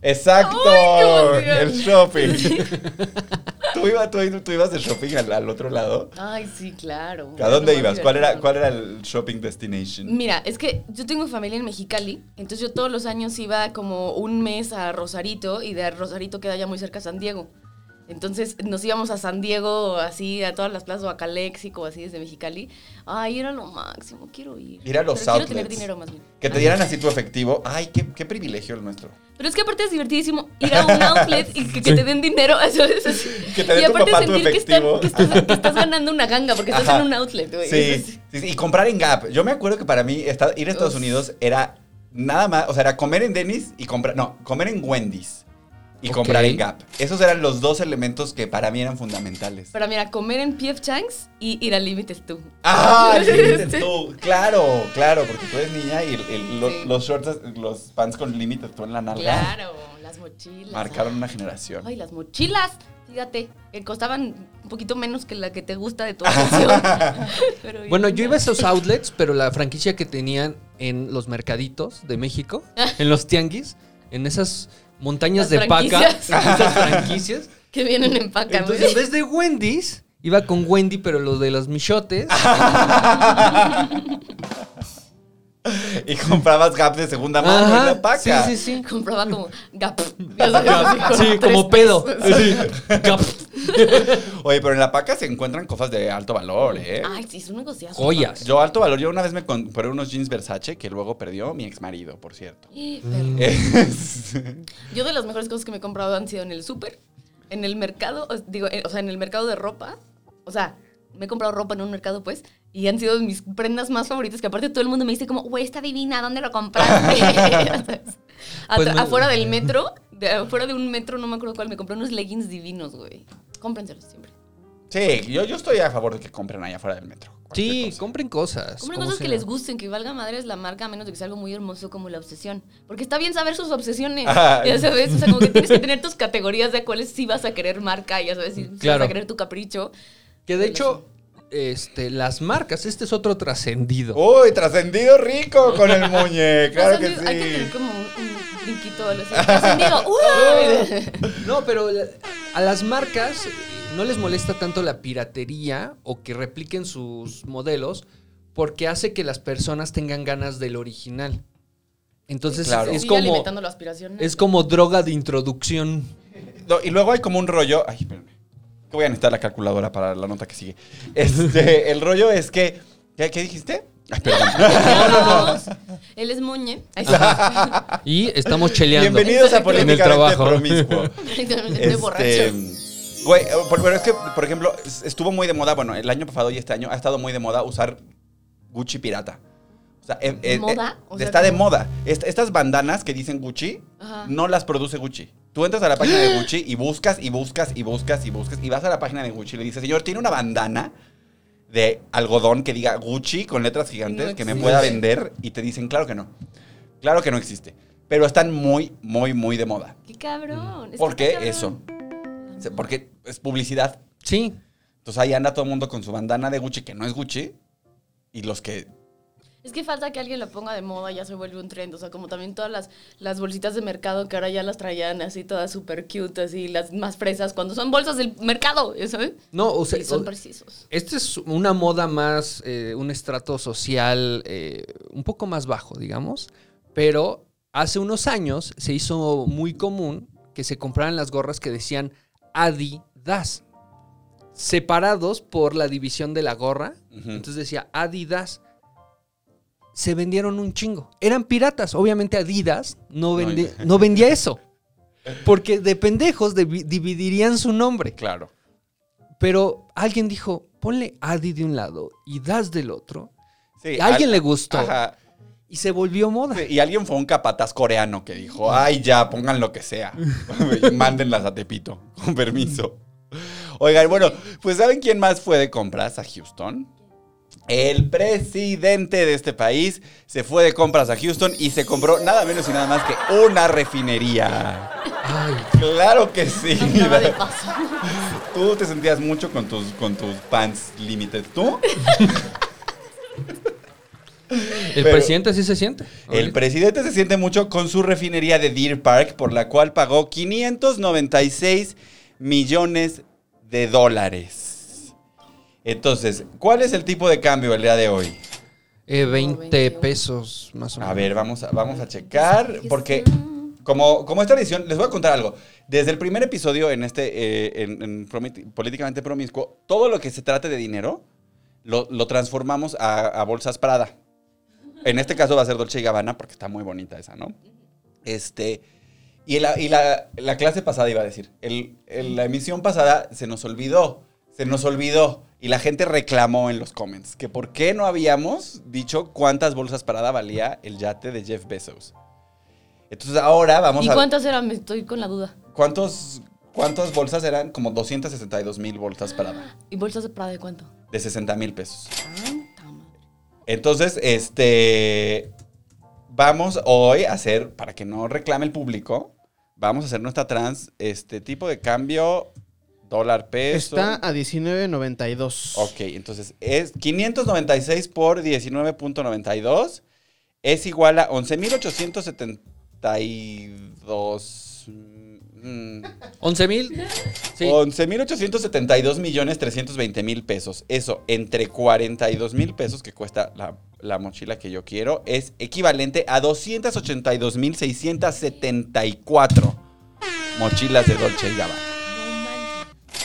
Exacto, Ay, el shopping. [laughs] ¿Tú, ibas, tú, tú ibas de shopping al, al otro lado. Ay, sí, claro. ¿A dónde ibas? ¿Cuál era. ¿Cuál era el shopping destination? Mira, es que yo tengo familia en Mexicali, entonces yo todos los años iba como un mes a Rosarito y de Rosarito queda ya muy cerca San Diego. Entonces nos íbamos a San Diego, así, a todas las plazas, o a Caléxico, así desde Mexicali. Ay, era lo máximo, quiero ir. Ir a los Pero quiero tener outlets. dinero más bien. Que te dieran así tu efectivo. Ay, qué, qué privilegio el nuestro. Pero es que aparte es divertidísimo ir a un outlet y que, que te den dinero. [laughs] [laughs] Que te dé y tu aparte papá tu sentir que, están- que estás, que [laughs] estás ganando una ganga porque estás Ajá. en un outlet, güey. Sí, Es- sí, sí, y comprar en Gap. Yo me acuerdo que para mí ir a Estados Uf. Unidos era nada más, o sea, era comer en Denny's y comprar, no, comer en Wendy's y comprar en Gap. Esos eran los dos elementos que para mí eran fundamentales. Pero mira, comer en PF Chang's y ir al Limited tú. Ah, [laughs] Limited Sí. tú. Claro, claro, porque tú eres niña y el- el- lo- Sí. los shorts, los pants con Limited tú en la nalga Claro, las mochilas. marcaron ay. una generación. Ay, las mochilas. Fíjate, que costaban un poquito menos que la que te gusta de tu. [laughs] Pero Bueno, yo iba a esos outlets, pero la franquicia que tenían en los mercaditos de México, [laughs] en los tianguis, en esas montañas de paca, franquicias. [laughs] esas franquicias. Que vienen en paca. Entonces, en vez de Wendy's, iba con Wendy, pero lo de los michotes. [laughs] [laughs] Y comprabas Gap de segunda mano en la paca. Sí, sí, sí. [laughs] Compraba como Gap. [laughs] Sí, como pedo. Sí. Gap. Oye, pero en la paca se encuentran cofas de alto valor, ¿eh? Ay, sí, es un negociazo. Joyas. Yo alto valor, yo una vez me compré unos jeans Versace que luego perdió mi ex marido, por cierto. [gasps] Yo de las mejores cosas que me he comprado han sido en el súper, en el mercado, digo, eh, o sea, en el mercado de ropa. O sea, me he comprado ropa en un mercado, pues, y han sido mis prendas más favoritas, que aparte todo el mundo me dice como, güey, está divina, ¿dónde lo compraste? [laughs] [laughs] Pues me- Afuera del metro, de, afuera de un metro, no me acuerdo cuál, me compré unos leggings divinos, güey. Cómprenselos siempre. sí, yo, yo estoy a favor de que compren allá afuera del metro. Sí, cosa. compren cosas. Compren cosas que les gusten, que valga madres la marca, a menos de que sea algo muy hermoso como la obsesión. Porque está bien saber sus obsesiones. Ah. Ya [laughs] sabes, o sea, como que tienes que tener tus categorías de cuáles sí vas a querer marca, ya sabes, si, si Claro. vas a querer tu capricho. Que de hecho, este, las marcas, este es otro trascendido. Uy, trascendido rico con el muñe, claro que Trascendido- Hay que tener sí. como un, un brinquito así. Trascendido. ¡Uy! [laughs] No, pero a las marcas no les molesta tanto la piratería o que repliquen sus modelos porque hace que las personas tengan ganas del original. Entonces Claro. es como alimentando la aspiración. es como droga de introducción. No, y luego hay como un rollo. Ay, espérame. Que voy a necesitar la calculadora para la nota que sigue. Este, [laughs] el rollo es que. ¿Qué, qué dijiste? Ay, perdón. No. [laughs] Él es Muñe. [laughs] Y estamos cheleando. Bienvenidos a Exacto. En el trabajo. Promiscuo. Estoy Este, borracho. Güey, eh, pero es que, por ejemplo, es- estuvo muy de moda, bueno, el año pasado y este año ha estado muy de moda usar Gucci pirata. O sea, eh, eh, ¿Moda? eh, O sea, está de moda. Est- estas bandanas que dicen Gucci, Ajá. no las produce Gucci. Tú entras a la página de Gucci y buscas y buscas y buscas y buscas y vas a la página de Gucci y le dices, señor, tiene una bandana de algodón que diga Gucci con letras gigantes No que me pueda vender y te dicen, claro que no. Claro que no existe. Pero están muy, muy, muy de moda. Qué cabrón. ¿Por qué cabrón. eso? Porque es publicidad. Sí. Entonces ahí anda todo el mundo con su bandana de Gucci que no es Gucci. Y los que. Es que falta que alguien la ponga de moda, ya se vuelve un trend. O sea, como también todas las, las bolsitas de mercado que ahora ya las traían así todas súper cute, así las más fresas, cuando son bolsas del mercado, ¿sabes? No, o sea, son o- precisos. Esta es una moda más, eh, un estrato social eh, un poco más bajo, digamos. Pero hace unos años se hizo muy común que se compraran las gorras que decían Adidas. Separados por la división de la gorra. Entonces decía Adidas. Se vendieron un chingo. Eran piratas. Obviamente Adidas no, No, vende- [laughs] no vendía eso. Porque de pendejos divi- dividirían su nombre. Claro. Pero alguien dijo, ponle Adi de un lado y Das del otro. Sí, A alguien al- le gustó. Ajá. Y se volvió moda. Sí, Y alguien fue un capataz coreano que dijo, ay, ya, pongan lo que sea. [laughs] [laughs] y mándenlas a Tepito, con permiso. Oigan, bueno, pues ¿saben quién más fue de compras a Houston? El presidente de este país se fue de compras a Houston y se compró nada menos y nada más que una refinería. Ay, Claro que sí. De [laughs] paso. Tú te sentías mucho con tus, con tus pants limited. ¿Tú? [laughs] el Pero- presidente sí se siente. El presidente se siente mucho con su refinería de Deer Park, por la cual pagó 596 millones de dólares. Entonces, ¿cuál es el tipo de cambio el día de hoy? Eh, 20 21. pesos más o menos. A ver, vamos a, vamos a checar, porque Como, como es tradición, les voy a contar algo. Desde el primer episodio en este, eh, en, Políticamente Promiscuo, todo lo que se trate de dinero, lo, lo transformamos a, a bolsas Prada. En este caso va a ser Dolce y Gabbana, porque está muy bonita esa, ¿no? Este... Y, la, y la, la clase pasada iba a decir, el, el- la emisión pasada se nos olvidó, se nos olvidó. Y la gente reclamó en los comments que por qué no habíamos dicho cuántas bolsas Prada valía el yate de Jeff Bezos. Entonces ahora vamos ¿Y a... cuántas eran? Me estoy con la duda. ¿Cuántos, ¿Cuántas bolsas eran? Como 262 mil bolsas Prada. ¿Y bolsas de Prada de cuánto? De 60 mil pesos. Madre. Entonces, este... Vamos hoy a hacer, para que no reclame el público, vamos a hacer nuestra trans, este tipo de cambio, dólar peso. Está a 19.92. Ok, entonces es 596 por 19.92 es igual a 11.872... mm, 11 mil. Sí. 11.872 millones 320 mil pesos. Eso, entre 42 mil pesos que cuesta la, la mochila que yo quiero, es equivalente a 282 mil 674 mochilas de Dolce y Gabbana.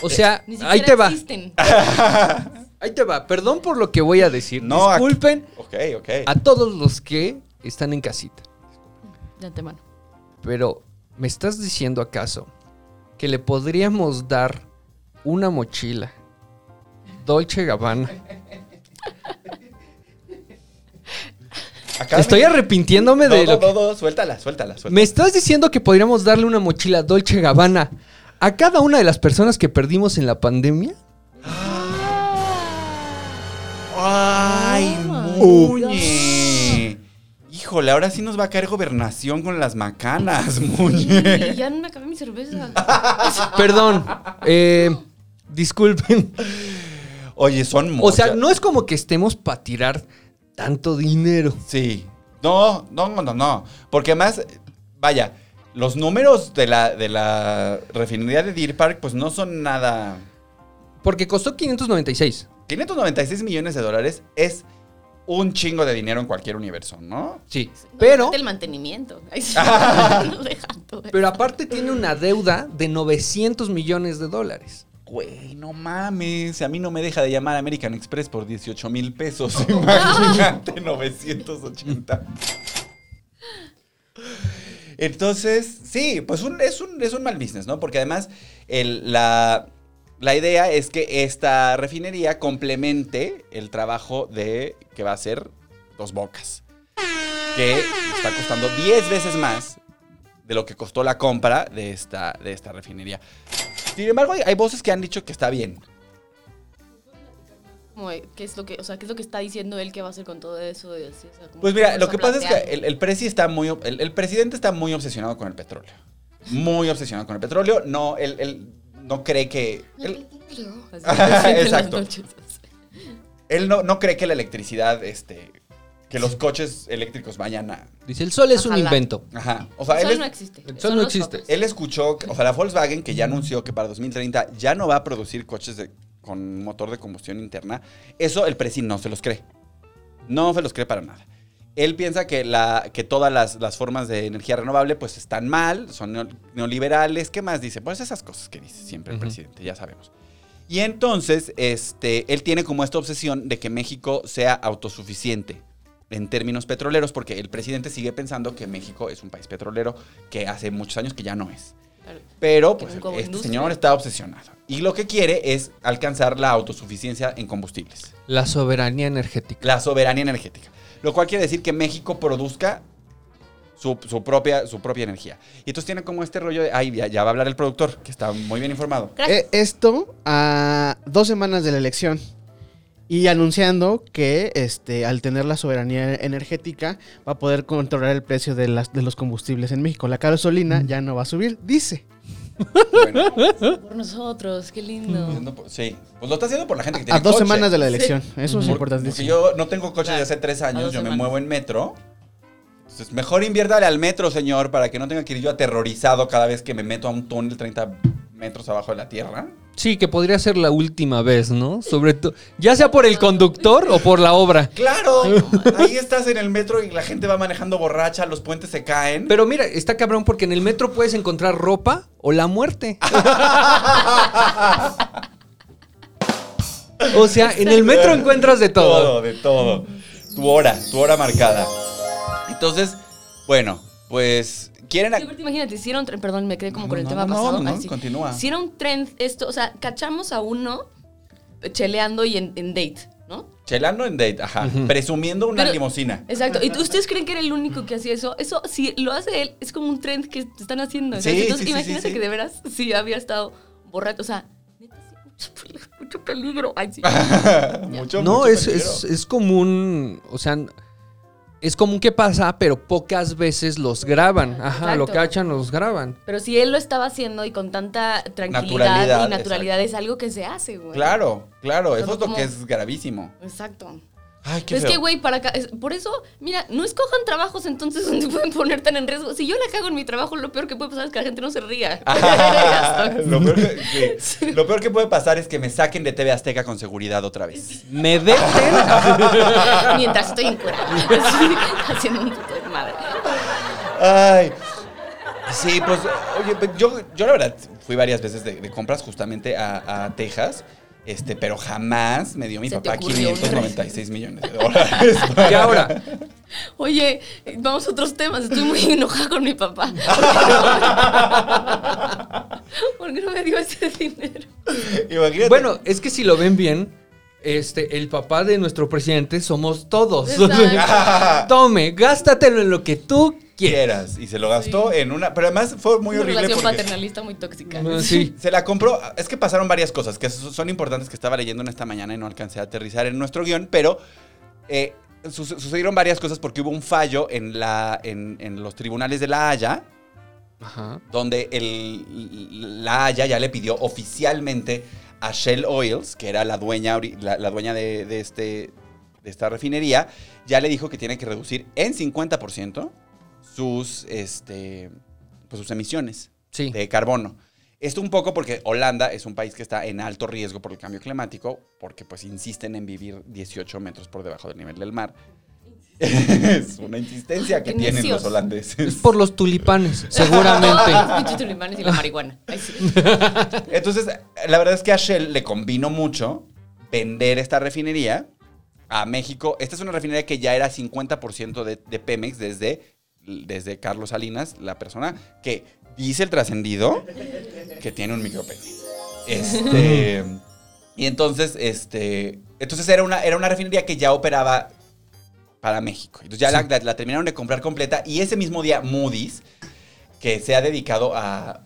O sea, Ni siquiera ahí te va. existen. [laughs] Ahí te va. Perdón por lo que voy a decir. No, Disculpen Ok, ok. a todos los que están en casita. De antemano. Pero, ¿me estás diciendo acaso que le podríamos dar una mochila Dolce Gabbana? Acá Estoy me- arrepintiéndome No, de no, lo que... no, no, suéltala, suéltala, suéltala. ¿Me estás diciendo que podríamos darle una mochila Dolce Gabbana a cada una de las personas que perdimos en la pandemia? ¡Ay, Oh Muñe! Híjole, ahora sí nos va a caer gobernación con las macanas, Muñe. Y ya no me acabé mi cerveza. [laughs] Perdón, eh, disculpen. Oye, son O sea, muchas. no es como que estemos para tirar tanto dinero. Sí. No, no, no, no. Porque además, vaya, los números de la, de la refinería de Deer Park, pues no son nada. Porque costó 596. 596 millones de dólares es un chingo de dinero en cualquier universo, ¿no? Sí. No, Pero, El mantenimiento. [laughs] Ay, sí. [laughs] Pero aparte tiene una deuda de 900 millones de dólares. Güey, no mames. A mí no me deja de llamar American Express por 18 mil pesos. [laughs] Imagínate, 980. Entonces, sí, pues es, un, es un mal business, ¿no? Porque además la, la idea es que esta refinería complemente el trabajo de que va a ser Dos Bocas. Que está costando 10 veces más de lo que costó la compra de esta, de esta refinería. Sin embargo, hay voces que han dicho que está bien. Como, ¿Qué es lo que, o sea, qué es lo que está diciendo él que va a hacer con todo eso? Y así, o sea, como Pues mira, lo que pasa es que el, el presi está muy, el, el presidente está muy obsesionado con el petróleo. Muy obsesionado con el petróleo. No, él, él no cree que. Él, [laughs] Exacto. él no, no cree que la electricidad, este. Que los coches eléctricos vayan a. Dice, el sol es un invento. Ajá. O sea, El él, sol es- no existe. El sol no existe. él escuchó, o sea, la Volkswagen que ya anunció que para 2030 ya no va a producir coches de- con motor de combustión interna. Eso el presi no se los cree. No se los cree para nada. Él piensa que, la, que todas las, las formas de energía renovable pues están mal, son neo- neoliberales. ¿Qué más dice? Pues esas cosas que dice siempre el presidente, ya sabemos. Y entonces, este, él tiene como esta obsesión de que México sea autosuficiente en términos petroleros, porque el presidente sigue pensando que México es un país petrolero que hace muchos años que ya no es. Pero pues, este industria. señor está obsesionado. Y lo que quiere es alcanzar la autosuficiencia en combustibles. La soberanía energética. La soberanía energética. Lo cual quiere decir que México produzca su, su propia, su propia energía. Y entonces tiene como este rollo de, ay, ya, ya va a hablar el productor, que está muy bien informado. Eh, esto a dos semanas de la elección. Y anunciando que este, al tener la soberanía energética va a poder controlar el precio de, las, de los combustibles en México. La gasolina ya no va a subir, dice. Bueno, Por nosotros, qué lindo. sí, pues lo está haciendo por la gente que tiene A dos coche. semanas de la elección. Eso es Por- Porque importantísimo. yo no tengo coche desde hace tres años, yo me muevo en metro. Entonces, mejor inviértale al metro, señor, para que no tenga que ir yo aterrorizado cada vez que me meto a un túnel 30 metros abajo de la tierra. Sí, que podría ser la última vez, ¿no? Sobre todo, ya sea por el conductor o por la obra. Claro, ahí estás en el metro y la gente va manejando borracha, los puentes se caen. Pero mira, está cabrón porque en el metro puedes encontrar ropa o la muerte. [laughs] o sea, en el metro encuentras de todo. Todo, de todo. Tu hora, tu hora marcada. Entonces, bueno, pues, ¿quieren...? Sí, imagínate, hicieron, tren- perdón, me quedé como con el No, tema no, pasado. no, sí. continúa. Hicieron trend esto, o sea, cachamos a uno cheleando y en, en date, ¿no? Chelando en date, ajá. Presumiendo una Pero- limusina. Exacto. ¿Y [laughs] ustedes creen que era el único que hacía eso? Eso, si lo hace él, es como un trend que están haciendo. ¿sabes? Sí, Entonces, sí, sí, imagínate sí, sí. que de veras, si había estado borracho, o sea, mucho peligro. Mucho peligro. Ay, sí. [laughs] mucho, No, mucho es, peligro. es, es común, o sea, es común que pasa, pero pocas veces los graban. Ajá, lo Exacto. cachan, los graban. Pero si él lo estaba haciendo y con tanta tranquilidad Naturalidad, y naturalidad, es algo que se hace, güey. Claro, claro, eso es lo como- que es gravísimo. Exacto. Ay, qué es feo. que, güey, para acá, es- por eso, mira, no escojan trabajos entonces [laughs] donde pueden poner tan en riesgo. Si yo la cago en mi trabajo, lo peor que puede pasar es que la gente no se ría. [laughs] Ah, [laughs] lo, peor que, sí. Lo peor que puede pasar es que me saquen de TV Azteca con seguridad otra vez. Me deten. Mientras estoy en cuera. Así, haciendo un puto de madre. Ay. Sí, pues, oye, pues, yo, yo la verdad fui varias veces de, de compras justamente a, a Texas, este, pero jamás me dio mi papá ocurrió un 596 millones de dólares. [laughs] Y ahora, Oye, vamos a otros temas. Estoy muy enojada con mi papá. [laughs] ¿Por qué no me dio ese dinero? Imagínate. bueno, es que si lo ven bien, este, el papá de nuestro presidente somos todos. [laughs] Tome, gástatelo en lo que tú quieras. Y se lo gastó en una. Pero además fue muy Una horrible relación porque. paternalista muy tóxica. No, Sí. Se la compró. Es que pasaron varias cosas que so- son importantes que estaba leyendo en esta mañana y no alcancé a aterrizar en nuestro guion, pero eh, su- sucedieron varias cosas porque hubo un fallo en, la, en, en los tribunales de La Haya, Ajá. donde el, La Haya ya le pidió oficialmente a Shell Oils, que era la dueña, la, la dueña de, de este, de esta refinería, ya le dijo que tiene que reducir en 50% sus, este, pues sus emisiones Sí. de carbono. Esto un poco porque Holanda es un país que está en alto riesgo por el cambio climático, porque pues insisten en vivir 18 metros por debajo del nivel del mar. Es una insistencia que tienen los holandeses. Es por los tulipanes, seguramente. [laughs] Los tulipanes y la marihuana. Ay, sí. [laughs] Entonces, la verdad es que a Shell le convino mucho vender esta refinería a México. Esta es una refinería que ya era 50% de, de Pemex desde, desde Carlos Salinas, la persona que dice el trascendido que tiene un micropene. Este, y entonces, este, entonces era una, era una refinería que ya operaba para México. Entonces ya la, la- la terminaron de comprar completa y ese mismo día Moody's, que se ha dedicado a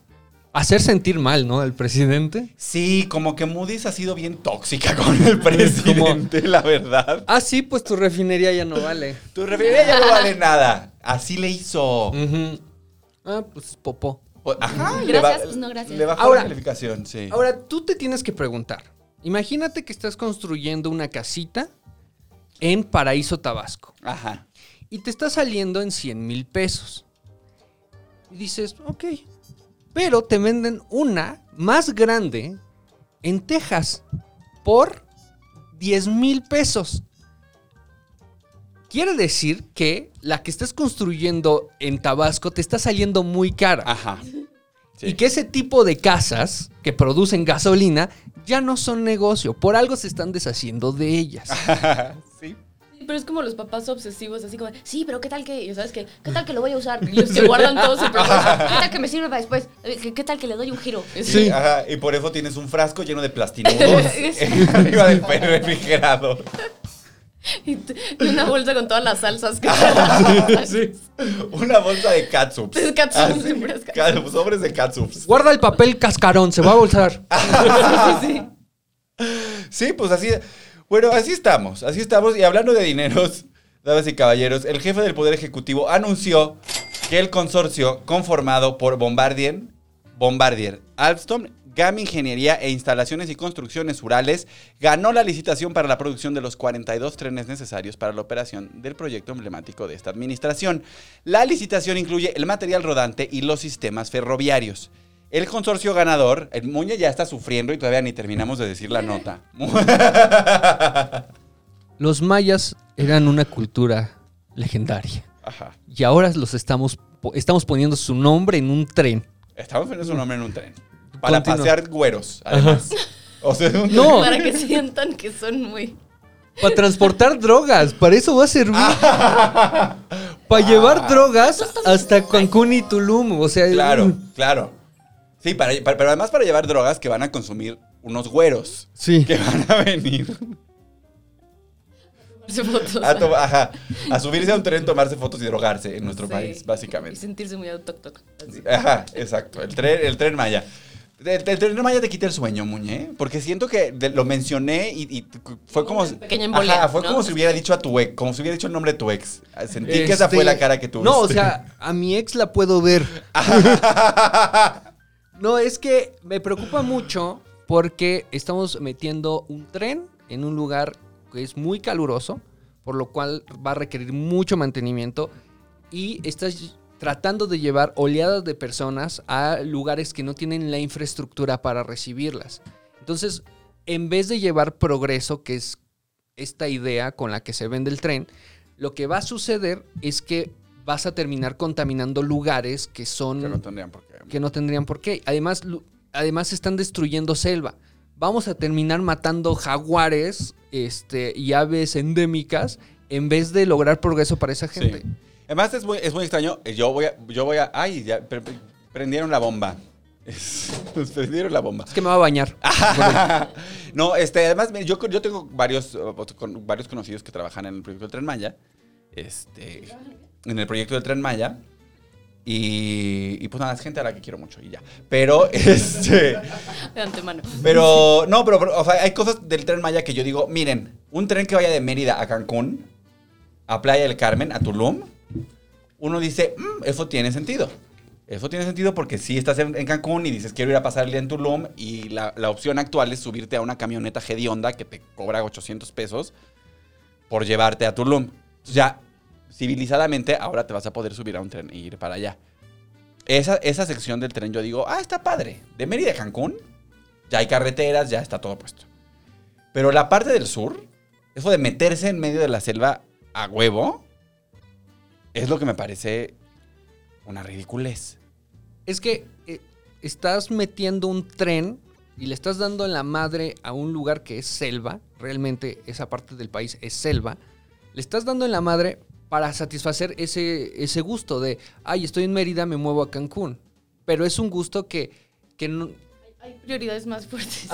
Hacer sentir mal, ¿no? El presidente. Sí, como que Moody's ha sido bien tóxica [laughs] con el presidente, la verdad. Ah, sí, pues tu refinería ya no vale. Tu refinería ya no vale [laughs] nada. Así le hizo. Ujú. Ah, pues popó. Ajá. Gracias, le pues no, gracias. Le bajó Ahora- la calificación, sí. Ahora, tú te tienes que preguntar. Imagínate que estás construyendo una casita en Paraíso, Tabasco. Ajá. Y te está saliendo en 100 mil pesos. Y dices, ok. Pero te venden una más grande en Texas por 10 mil pesos. Quiere decir que la que estás construyendo en Tabasco te está saliendo muy cara. Ajá. Sí. Y que ese tipo de casas que producen gasolina ya no son negocio. Por algo se están deshaciendo de ellas. [laughs] sí. Sí, Pero es como los papás obsesivos, así como, sí, pero ¿qué tal que, ¿sabes qué? ¿Qué tal que lo voy a usar? Y los que guardan todo su. [laughs] ¿Qué tal que me sirve para después? Eh, ¿Qué, qué tal que le doy un giro? Sí. Ajá. Y por eso tienes un frasco lleno de plastinudos [laughs] arriba del refrigerador. Y, y una bolsa con todas las salsas que [laughs] Una bolsa de catsups. De puras ca- Sobres de catsups. Guarda el papel cascarón, se va a bolsar. sí, sí. Sí, pues así. Bueno, así estamos. Así estamos. Y hablando de dineros, [laughs] damas y caballeros, el jefe del Poder Ejecutivo anunció que el consorcio conformado por Bombardier, Bombardier, Alstom, GAM Ingeniería e Instalaciones y Construcciones Urales ganó la licitación para la producción de los 42 trenes necesarios para la operación del proyecto emblemático de esta administración. La licitación incluye el material rodante y los sistemas ferroviarios. El consorcio ganador, el Muñe ya está sufriendo y todavía ni terminamos de decir la nota. [laughs] Los mayas eran una cultura legendaria. Ajá. Y ahora los estamos, estamos poniendo su nombre en un tren. Estamos poniendo su nombre en un tren. Para Continúa. pasear güeros, además. O sea, un No. [laughs] Para que sientan que son muy. Para transportar [laughs] drogas. Para eso va a servir. Para llevar drogas hasta Cancún y Tulum. O sea, Claro, mm, claro. Sí, para, para- pero además para llevar drogas que van a consumir unos güeros. Sí. Que van a venir tomarse fotos. a, to- ajá, a subirse a un tren, tomarse fotos y drogarse en nuestro Sí. país, Y básicamente. sentirse muy autóctono. Ajá, exacto. El tren, el tren Maya. El, el tren Maya te quita el sueño, Muñe. Porque siento que de- lo mencioné y, y fue como. Pequeña embolia, Ajá, fue ¿no? como si hubiera dicho a tu ex, como si hubiera dicho el nombre de tu ex. Sentí que esa fue este, la cara que tuviste. No, o sea, a mi ex la puedo ver. [laughs] No, es que me preocupa mucho porque estamos metiendo un tren en un lugar que es muy caluroso, por lo cual va a requerir mucho mantenimiento y estás tratando de llevar oleadas de personas a lugares que no tienen la infraestructura para recibirlas. Entonces, en vez de llevar progreso, que es esta idea con la que se vende el tren, lo que va a suceder es que vas a terminar contaminando lugares que son Que no tendrían por qué. que no tendrían por qué. Además, además están destruyendo selva. Vamos a terminar matando jaguares este, y aves endémicas en vez de lograr progreso para esa gente. Sí. Además es muy, es muy extraño. Yo voy a, yo voy a, ay, ya pre- pre- prendieron la bomba. [laughs] Nos prendieron la bomba. Es que me va a bañar. [laughs] no, este, además yo, yo tengo varios, con- varios conocidos que trabajan en el proyecto del Tren Maya. Este, en el proyecto del Tren Maya. Y, y pues nada, es gente a la que quiero mucho y ya. Pero, [laughs] este, De antemano. pero, no, pero, pero, o sea, hay cosas del Tren Maya que yo digo, miren, un tren que vaya de Mérida a Cancún, a Playa del Carmen, a Tulum, uno dice, "Mm, eso tiene sentido. Eso tiene sentido porque si estás en, en Cancún y dices quiero ir a pasar el día en Tulum y la, la opción actual es subirte a una camioneta hedionda que te cobra 800 pesos por llevarte a Tulum. Entonces ya, civilizadamente, ahora te vas a poder subir a un tren e ir para allá. Esa, esa sección del tren yo digo, ah, está padre. De Mérida a Cancún, ya hay carreteras, ya está todo puesto. Pero la parte del sur, eso de meterse en medio de la selva a huevo, es lo que me parece una ridiculez. Es que eh, estás metiendo un tren y le estás dando en la madre a un lugar que es selva. Realmente esa parte del país es selva. Le estás dando en la madre para satisfacer ese, ese gusto de, ay, estoy en Mérida, me muevo a Cancún. Pero es un gusto que, que no- Hay prioridades más fuertes.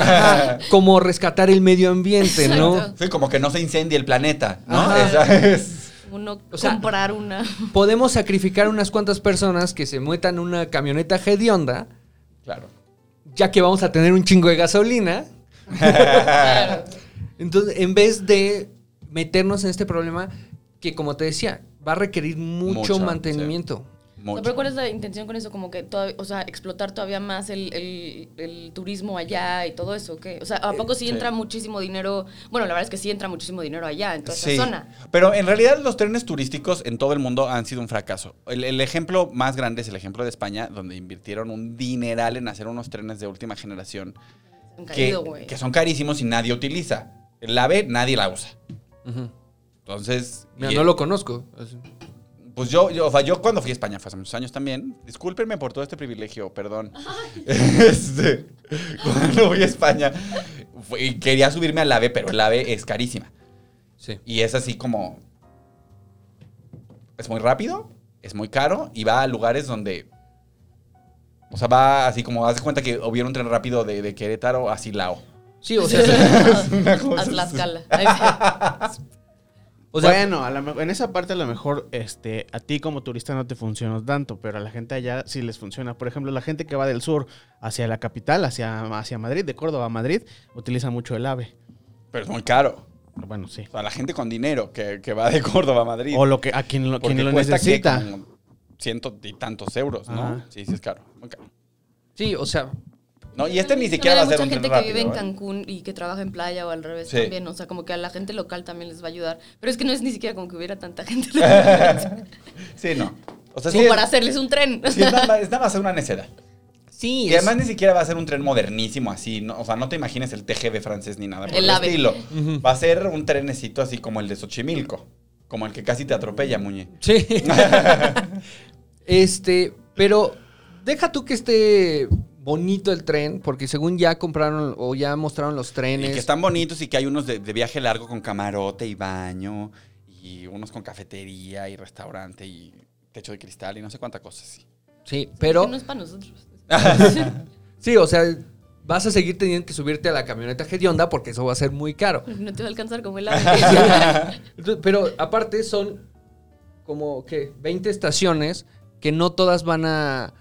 como rescatar el medio ambiente, ¿no? Sí, como que no se incendie el planeta, ¿no? Esa es- Uno O sea, comprar una. Podemos sacrificar unas cuantas personas que se metan en una camioneta hedionda, Claro. ya que vamos a tener un chingo de gasolina. [laughs] Claro. Entonces, en vez de meternos en este problema que, como te decía, va a requerir mucho, mantenimiento. Mucho. pero ¿cuál es la intención con eso? Como que todavía, o sea, explotar todavía más el, el- el turismo allá y todo eso, ¿qué? O sea, ¿a poco sí sí. entra muchísimo dinero? Bueno, la verdad es que sí entra muchísimo dinero allá, en toda Sí, esa zona. pero en realidad los trenes turísticos en todo el mundo han sido un fracaso. El, el ejemplo más grande es el ejemplo de España, donde invirtieron un dineral en hacer unos trenes de última generación que, caído, güey. que son carísimos y nadie utiliza. El AVE nadie la usa. Ujú. Entonces, Mira, y- no lo conozco. Pues yo, yo, o sea, yo cuando fui a España fue hace muchos años también, discúlpenme por todo este privilegio, perdón. [laughs] Este, cuando fui a España y quería subirme al AVE, pero el AVE es carísima. Sí. Y es así como. Es muy rápido, es muy caro y va a lugares donde. O sea, va así como. Haz de cuenta que hubiera un tren rápido de, de Querétaro a Silao. Sí, o sea, [laughs] [laughs] Una cosa Haz la o sea, bueno, a lo mejor- en esa parte a lo mejor este, a ti como turista no te funciona tanto, pero a la gente allá sí les funciona. Por ejemplo, la gente que va del sur hacia la capital, hacia, hacia Madrid, de Córdoba a Madrid, utiliza mucho el AVE. Pero es muy caro. Bueno, sí. O sea, la gente con dinero que, que va de Córdoba a Madrid. O lo que a quien lo, quien lo necesita. ciento y tantos euros, ¿no? Ajá. Sí, sí es caro, muy caro. sí, o sea, No, y este ni siquiera va hay a ser mucha un tren gente que rápido. vive en ¿eh? Cancún y que trabaja en playa o al revés Sí. también. O sea, como que a la gente local también les va a ayudar. Pero es que no es ni siquiera como que hubiera tanta gente. [laughs] Sí, no. O sea, como sí, para es, hacerles un tren. sí es nada, más- es nada más una necedad. Sí, es- además ni siquiera va a ser un tren modernísimo así, ¿no? o sea, no te imagines el TGV francés ni nada por El el, AVE. estilo. Va a ser un trenecito así como el de Xochimilco, como el que casi te atropella, Muñe. Sí. [laughs] este, pero deja tú que esté bonito el tren, porque según ya compraron o ya mostraron los Y trenes. que están bonitos y que hay unos de, de viaje largo con camarote y baño, y unos con cafetería y restaurante y techo de cristal y no sé cuántas cosas. Sí. Sí, Que pero no es para nosotros. [laughs] sí, o sea, vas a seguir teniendo que subirte a la camioneta hedionda porque eso va a ser muy caro. No te va a alcanzar como el [laughs] ave. Entonces, Pero aparte son como que 20 estaciones que no todas van a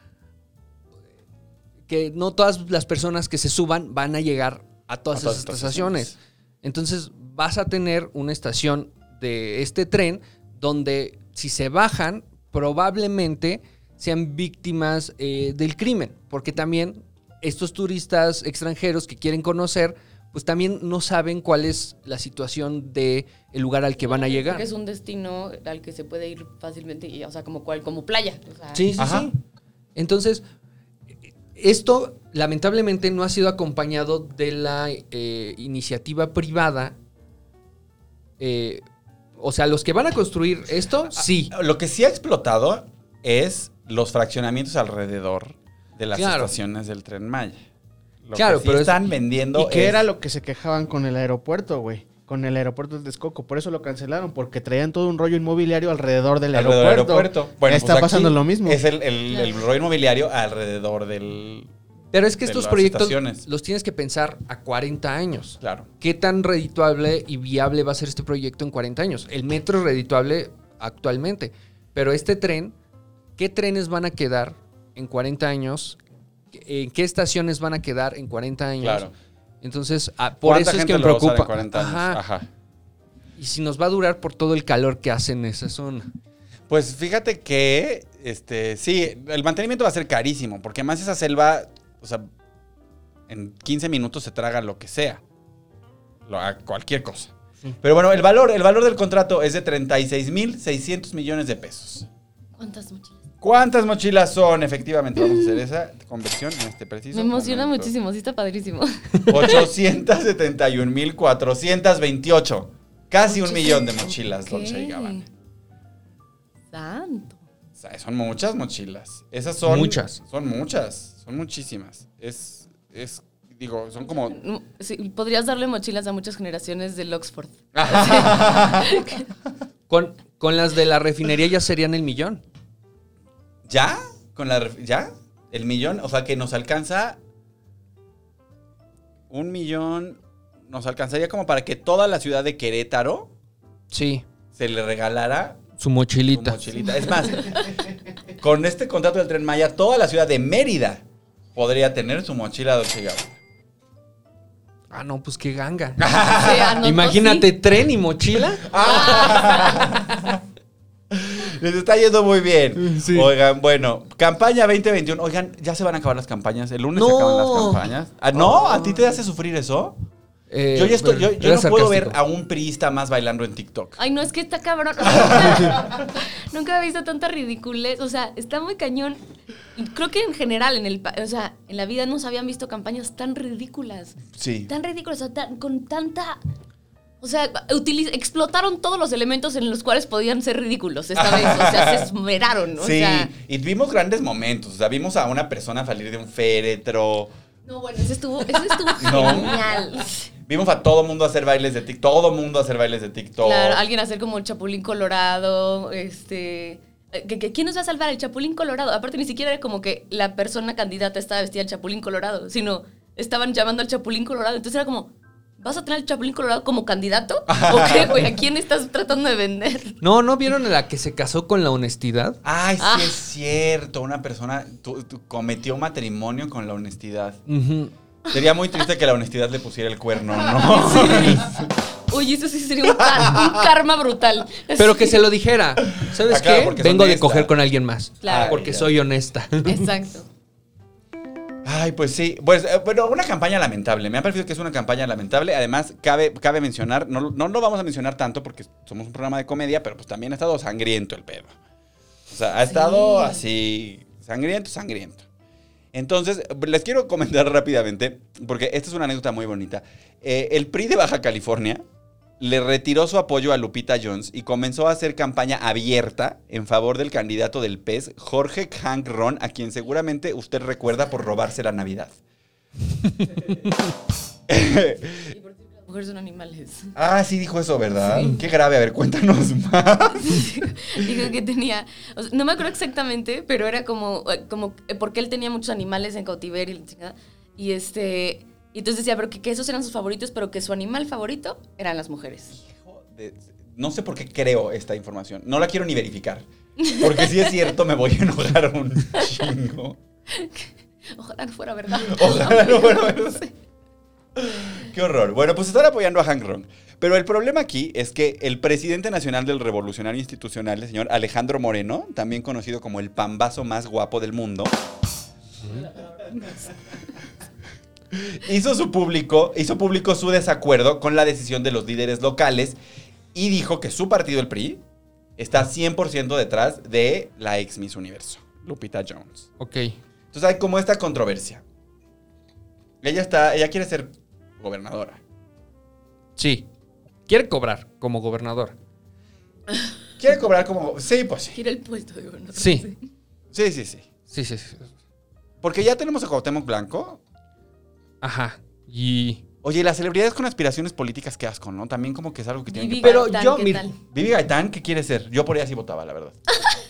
que no todas las personas que se suban van a llegar a todas A todas esas estaciones. Entonces vas a tener una estación de este tren donde si se bajan probablemente sean víctimas eh, del crimen, porque también estos turistas extranjeros que quieren conocer, pues también no saben cuál es la situación de el lugar al que van a llegar. Porque es un destino al que se puede ir fácilmente, y, o sea, como cual, como playa. o sea, Sí, sí, Ajá. sí. Entonces, esto lamentablemente no ha sido acompañado de la eh, iniciativa privada. Eh, o sea, los que van a construir esto, sí. Lo que sí ha explotado es los fraccionamientos alrededor de las Claro. estaciones del tren Maya. Lo Claro, que sí pero es- están vendiendo ¿Y qué es- era lo que se quejaban con el aeropuerto, güey? Con el aeropuerto de Texcoco. Por eso lo cancelaron, porque traían todo un rollo inmobiliario alrededor del alrededor del aeropuerto. aeropuerto. Bueno, Está pues pasando lo mismo. Es el, el, el Claro. rollo inmobiliario alrededor del... Pero es que estos proyectos estaciones. los tienes que pensar a 40 años. Claro. ¿Qué tan redituable y viable va a ser este proyecto en 40 años? El metro es redituable actualmente, pero este tren, ¿qué trenes van a quedar en 40 años? ¿En qué estaciones van a quedar en 40 años? Claro. Entonces, ah, por ¿Cuánta eso es que me en preocupa. 40 años? Ajá. Ajá. Y si nos va a durar por todo el calor que hace en esa zona. Pues fíjate que, este, sí, el mantenimiento va a ser carísimo, porque además esa selva, o sea, en 15 minutos se traga lo que sea, lo- a cualquier cosa. Pero bueno, el valor, el valor del contrato es de 36.600 millones de pesos. ¿Cuántas mochilas? ¿Cuántas mochilas son? Efectivamente, vamos a hacer esa conversión en este preciso Me emociona momento. muchísimo, sí está padrísimo. 871.428. Casi un millón de mochilas, Ok. Dolce y Gabbana. Santo. O sea, son muchas mochilas. Esas son. Muchas. Son muchas. Son muchísimas. Es. Es. Digo, son como. Sí, podrías darle mochilas a muchas generaciones del Oxford. [laughs] Con, con las de la refinería ya serían el millón. ¿Ya? ¿Con la. ¿Ya? El millón. O sea, que nos alcanza. Un millón. Nos alcanzaría como para que toda la ciudad de Querétaro Sí, se le regalara su su mochilita. mochilita. Es más, con este contrato del tren Maya, toda la ciudad de Mérida podría tener su mochila Dolce y Gabbana. Ah, no, pues qué ganga. [laughs] Sí, anotó, Imagínate sí. tren y mochila. [laughs] Les está yendo muy bien. Oigan, bueno, campaña 2021. Oigan, ya se van a acabar las campañas. El lunes se acaban las campañas. Ah, ¿No? ¿A ti te hace sufrir eso? Eh, yo ya estoy, yo, yo era no puedo ver a un priista más bailando en TikTok. Ay, no, es que está cabrón. [laughs] [laughs] Nunca he visto tanta ridiculez. O sea, está muy cañón. Y Creo que en general, en el, pa- o sea, en la vida no se habían visto campañas tan ridículas. Sí. Tan ridículas, o sea, tan- con tanta... O sea, explotaron todos los elementos en los cuales podían ser ridículos esta vez. O sea, se [laughs] esmeraron, ¿no? O Sí, sea, y vimos grandes momentos. O sea, vimos a una persona salir de un féretro. no, bueno, ese estuvo, ese estuvo [laughs] No. genial. Vimos a todo mundo hacer bailes de TikTok. Todo mundo hacer bailes de TikTok. Claro, alguien hacer como el Chapulín Colorado, este... eh, ¿Quién nos va a salvar? El Chapulín Colorado. Aparte, ni siquiera era como que la persona candidata estaba vestida del Chapulín Colorado, sino estaban llamando al Chapulín Colorado. Entonces era como, ¿vas a tener al Chapulín Colorado como candidato? ¿O qué, güey? ¿A quién estás tratando de vender? No, ¿no vieron a la que se casó con la honestidad? Ay, sí Ah. es cierto. Una persona tu- tu- cometió matrimonio con la honestidad. Sería muy triste que la honestidad le pusiera el cuerno, ¿no? [laughs] Oye, eso sí sería un, car- un karma brutal. Pero que se lo dijera. ¿Sabes Ah, claro, qué? Vengo de coger con alguien más. Claro. Porque ya. soy honesta. Exacto. Ay, pues sí. Pues, eh, bueno, una campaña lamentable. Me ha parecido que es una campaña lamentable. Además, cabe, cabe mencionar, no, no lo vamos a mencionar tanto porque somos un programa de comedia, pero pues también ha estado sangriento el pedo. O sea, ha estado así, sangriento, sangriento. Entonces, les quiero comentar [laughs] rápidamente, porque esta es una anécdota muy bonita. Eh, el PRI de Baja California le retiró su apoyo a Lupita Jones y comenzó a hacer campaña abierta en favor del candidato del PES, Jorge Hank Ron, a quien seguramente usted recuerda por robarse la Navidad. [laughs] Y por las mujeres son animales. ah, sí dijo eso, ¿verdad? Qué grave. A ver, cuéntanos [laughs] más. Dijo que tenía, o sea, no me acuerdo exactamente, pero era como, como porque él tenía muchos animales en cautiverio y la chingada. Y este, y entonces decía, pero que, que esos eran sus favoritos, pero que su animal favorito eran las mujeres. De- no sé por qué creo esta información. No la quiero ni verificar. Porque si es cierto, me voy a enojar un chingo. [laughs] Ojalá no fuera verdad. Ojalá no fuera No verdad. sé. Qué horror. Bueno, pues están apoyando a Hank Ron. Pero el problema aquí es que el presidente nacional del Revolucionario Institucional, el señor Alejandro Moreno, también conocido como el pambazo más guapo del mundo, hizo su público, hizo público su desacuerdo con la decisión de los líderes locales y dijo que su partido, el PRI, está 100% detrás de la ex Miss Universo, Lupita Jones. Ok. Entonces hay como esta controversia. Ella está, ella quiere ser gobernadora. Sí. Quiere cobrar como gobernador. Quiere cobrar como, sí, pues sí. Gira el puesto de gobernador. Sí. Sí, sí, sí. Sí, sí, sí. Porque ya tenemos a Cuauhtémoc Blanco. Ajá. Y. Oye, y las celebridades con aspiraciones políticas, qué asco, ¿no? También como que es algo que tienen Vivi que... Pero yo, ¿qué mira, tal? Vivi Gaitán, ¿qué quiere ser? Yo por ella sí votaba, la verdad.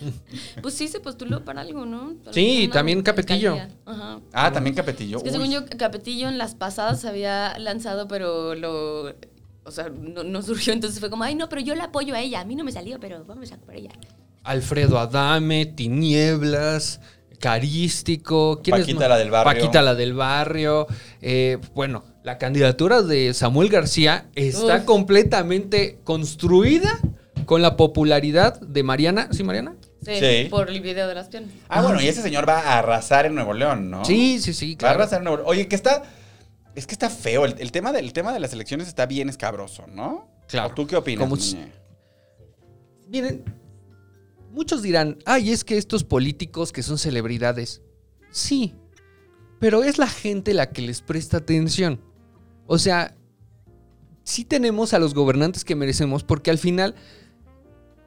[laughs] Pues sí se postuló para algo, ¿no? Para Sí, también Capetillo. Ajá. Ah, también Capetillo. Es que Uy. según yo, Capetillo en las pasadas se había lanzado, pero lo. O sea, no, no surgió, entonces fue como, ay, no, pero yo la apoyo a ella. A mí no me salió, pero vamos a por ella. Alfredo Adame, Tinieblas, Carístico. ¿quién es Paquita la del barrio. Paquita la del barrio. Eh, bueno, la candidatura de Samuel García está Uf. completamente construida con la popularidad de Mariana. ¿Sí, Mariana? Sí, Sí. por el video de las piernas. Ah, bueno, y ese señor va a arrasar en Nuevo León, ¿no? Sí, sí, sí, Va a claro. arrasar en Nuevo León. Oye, que está... Es que está feo. El, el tema, del, el tema de las elecciones está bien escabroso, ¿no? Claro. ¿O ¿Tú qué opinas? Miren, muchos dirán, ay, es que estos políticos que son celebridades. Sí, pero es la gente la que les presta atención. O sea, sí tenemos a los gobernantes que merecemos porque al final,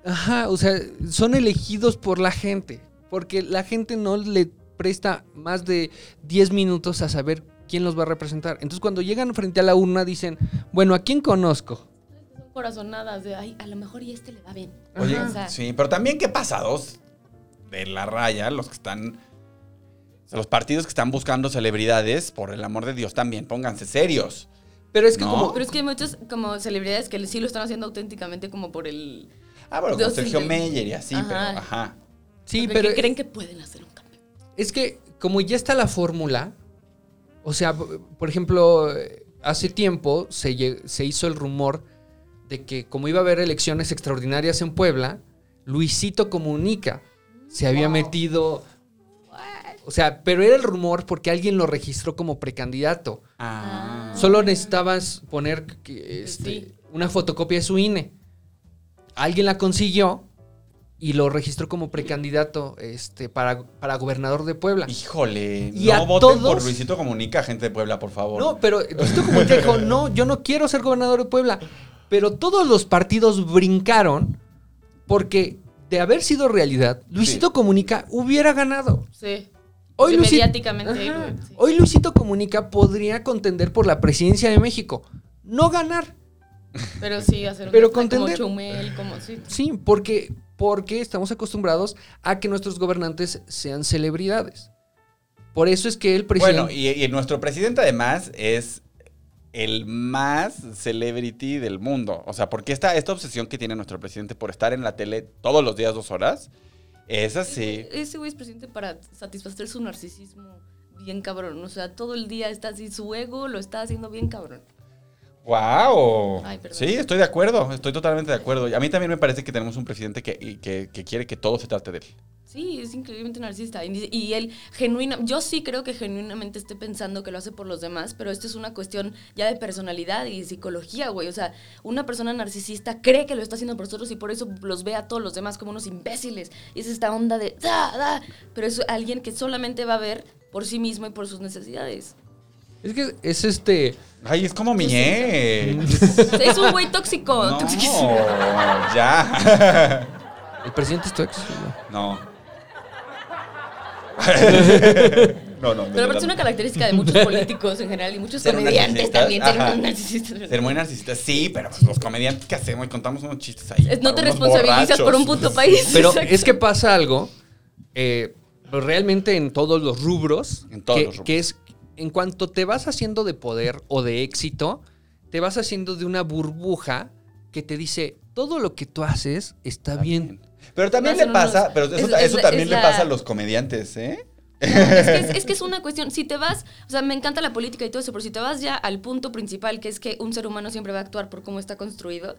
ajá, o sea, son elegidos por la gente. Porque la gente no le presta más de 10 minutos a saber quién los va a representar. Entonces cuando llegan frente a la urna dicen, bueno, ¿a quién conozco? Corazonadas de, ay, a lo mejor y este le va bien. Oye, Ajá. O sea, sí, pero también qué pasados de la raya, los que están... los partidos que están buscando celebridades, por el amor de Dios, también pónganse serios. Pero es que No. como... Pero es que hay muchas como celebridades que sí lo están haciendo auténticamente como por el... Ah, bueno, con Sergio le- Meyer y así, Ajá. pero ajá. Sí, pero... creen que pueden hacer un cambio. Es que como ya está la fórmula, o sea, por ejemplo, hace tiempo se, se hizo el rumor de que como iba a haber elecciones extraordinarias en Puebla, Luisito Comunica se había metido... O sea, pero era el rumor porque alguien lo registró como precandidato. Ah. Solo necesitabas poner este, Sí. una fotocopia de su INE. Alguien la consiguió y lo registró como precandidato este, para, para gobernador de Puebla. Híjole, Y no a voten por Luisito Comunica, gente de Puebla, por favor. No, pero Luisito Comunica dijo, no, yo no quiero ser gobernador de Puebla. Pero todos los partidos brincaron porque de haber sido realidad, Luisito Comunica hubiera ganado. Sí. Hoy, Sí, Luisi- mediáticamente, Ajá. güey, sí. Hoy Luisito Comunica podría contender por la presidencia de México. No ganar. Pero sí, hacer un Pero como contender. Chumel, como sí. Sí, porque, porque estamos acostumbrados a que nuestros gobernantes sean celebridades. Por eso es que el presidente... Bueno, y, y nuestro presidente además es el más celebrity del mundo. O sea, porque esta, esta obsesión que tiene nuestro presidente por estar en la tele todos los días dos horas, es así. Ese güey es presidente para satisfacer su narcisismo bien cabrón. O sea, todo el día está así, su ego lo está haciendo bien cabrón. ¡Wow! Ay. Sí, estoy de acuerdo, estoy totalmente de acuerdo. Y a mí también me parece que tenemos un presidente que, que quiere que todo se trate de él. Sí, es increíblemente narcisista. Y, y él genuina, yo sí creo que genuinamente esté pensando que lo hace por los demás, pero esto es una cuestión ya de personalidad y psicología, güey. O sea, una persona narcisista cree que lo está haciendo por nosotros y por eso los ve a todos los demás como unos imbéciles. Y es esta onda de da, da. Pero es alguien que solamente va a ver por sí mismo y por sus necesidades. Es que es este. Ay, es como mi ex. [laughs] Es un güey tóxico. No, ya. El presidente es tu ex. No. no, [laughs] no. Pero aparte es una característica de muchos políticos en general y muchos Ser comediantes también tienen un narcisista. Ser muy narcisista, sí, pero pues, los comediantes que hacemos y contamos unos chistes ahí. Es- No te responsabilizas por un puto país. [laughs] Pero Exacto. es que pasa algo. eh, realmente en todos los rubros. En todos que, los rubros. que es. En cuanto te vas haciendo de poder o de éxito, te vas haciendo de una burbuja que te dice todo lo que tú haces está bien. Pero también le unos- pasa, pero eso, es- eso es- también es le la- pasa a los comediantes, ¿eh? No, es, que es, es que es [laughs] una cuestión. Si te vas, o sea, me encanta la política y todo eso, pero si te vas ya al punto principal, que es que un ser humano siempre va a actuar por cómo está construido,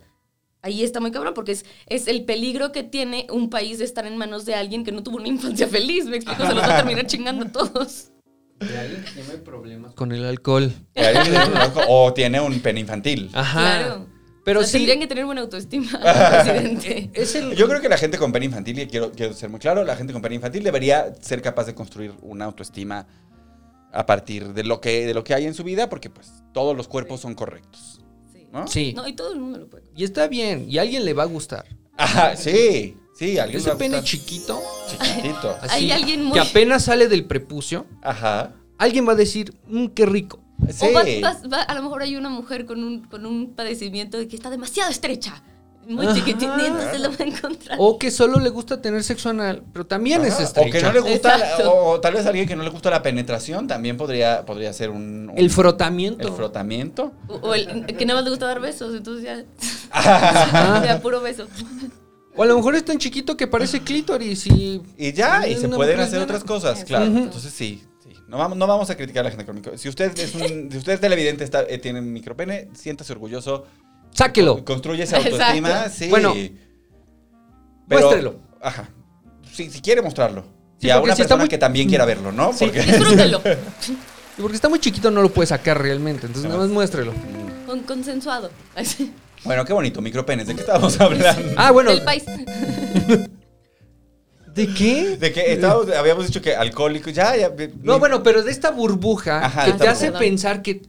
ahí está muy cabrón, porque es, es el peligro que tiene un país de estar en manos de alguien que no tuvo una infancia feliz. Me explico, se los va a terminar chingando a todos. De alguien que tiene problemas con el alcohol. o tiene un pene infantil. Ajá. Claro. Pero O sea, sí. Tendrían que tener buena autoestima, [laughs] presidente. [laughs] Es el, Yo creo que la gente con pene infantil, y quiero, quiero ser muy claro, la gente con pene infantil debería ser capaz de construir una autoestima a partir de lo que, de lo que hay en su vida, porque pues todos los cuerpos son correctos. Sí. ¿no? Sí. No, y todo el mundo lo puede. Y está bien. Y a alguien le va a gustar. Ajá, sí, sí, alguien Ese le va a pene chiquito. chiquitito. Hay alguien muy- Que apenas sale del prepucio. Ajá. Alguien va a decir, mmm, qué rico. Sí. O va- vas- va- a lo mejor hay una mujer con un, con un padecimiento de que está demasiado estrecha. Muy chiquitita, y entonces lo va a encontrar. O que solo le gusta tener sexo anal, pero también es Ajá, estrecha. O que no le gusta, Exacto. o, tal vez alguien que no le gusta la penetración también podría, podría ser un, un- El frotamiento. el frotamiento. O, o el que nada más le gusta dar besos, entonces ya. Ya puro beso. O a lo mejor es tan chiquito que parece clítoris y... Y ya, y Es se pueden hacer otras cosas, claro. Entonces sí. No vamos, no vamos a criticar a la gente con micro. Si usted es un, si usted es televidente, está, eh, tiene micropene, siéntase orgulloso. Sáquelo. Construye esa autoestima, Exacto. sí. Bueno, muéstrelo. Ajá. Sí, si quiere mostrarlo. Sí, y a una si persona muy- que también quiera verlo, ¿no? Sí. Porque Disfrútelo. [laughs] Y porque está muy chiquito no lo puede sacar realmente, entonces nada más muéstrelo. Con consensuado. Así. Bueno, qué bonito, micropenes. ¿De qué estábamos hablando? Ah, bueno. Del país. [laughs] ¿De qué? De que estábamos, habíamos dicho que alcohólico, ya, ya. No, bueno, pero de esta burbuja Ajá, que te hace burbuja. pensar que,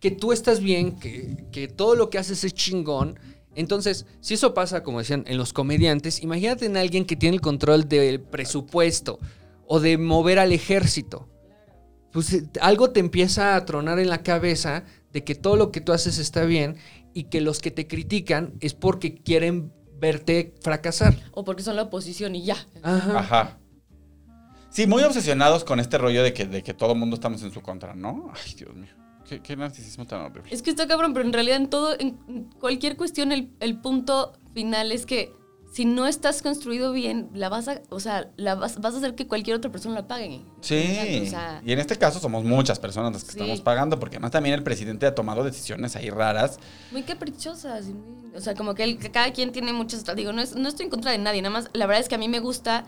que tú estás bien, que, que todo lo que haces es chingón. Entonces, si eso pasa, como decían, en los comediantes, imagínate en alguien que tiene el control del presupuesto o de mover al ejército. Pues eh, algo te empieza a tronar en la cabeza de que todo lo que tú haces está bien y que los que te critican es porque quieren verte fracasar. O porque son la oposición y ya. Ajá. Ajá. Sí, muy obsesionados con este rollo de que, de que todo el mundo estamos en su contra, ¿no? Ay, Dios mío. Qué, qué narcisismo tan horrible. Es que está cabrón, pero en realidad en todo, en cualquier cuestión, el, el punto final es que si no estás construido bien, la vas a, o sea, la vas, vas a hacer que cualquier otra persona la pague. Sí. O sea, y en este caso somos muchas personas las que Sí. estamos pagando, porque además también el presidente ha tomado decisiones ahí raras. muy caprichosas. y muy- o sea, como que, el- que cada quien tiene muchas. Digo, no, es- no estoy en contra de nadie, nada más. La verdad es que a mí me gusta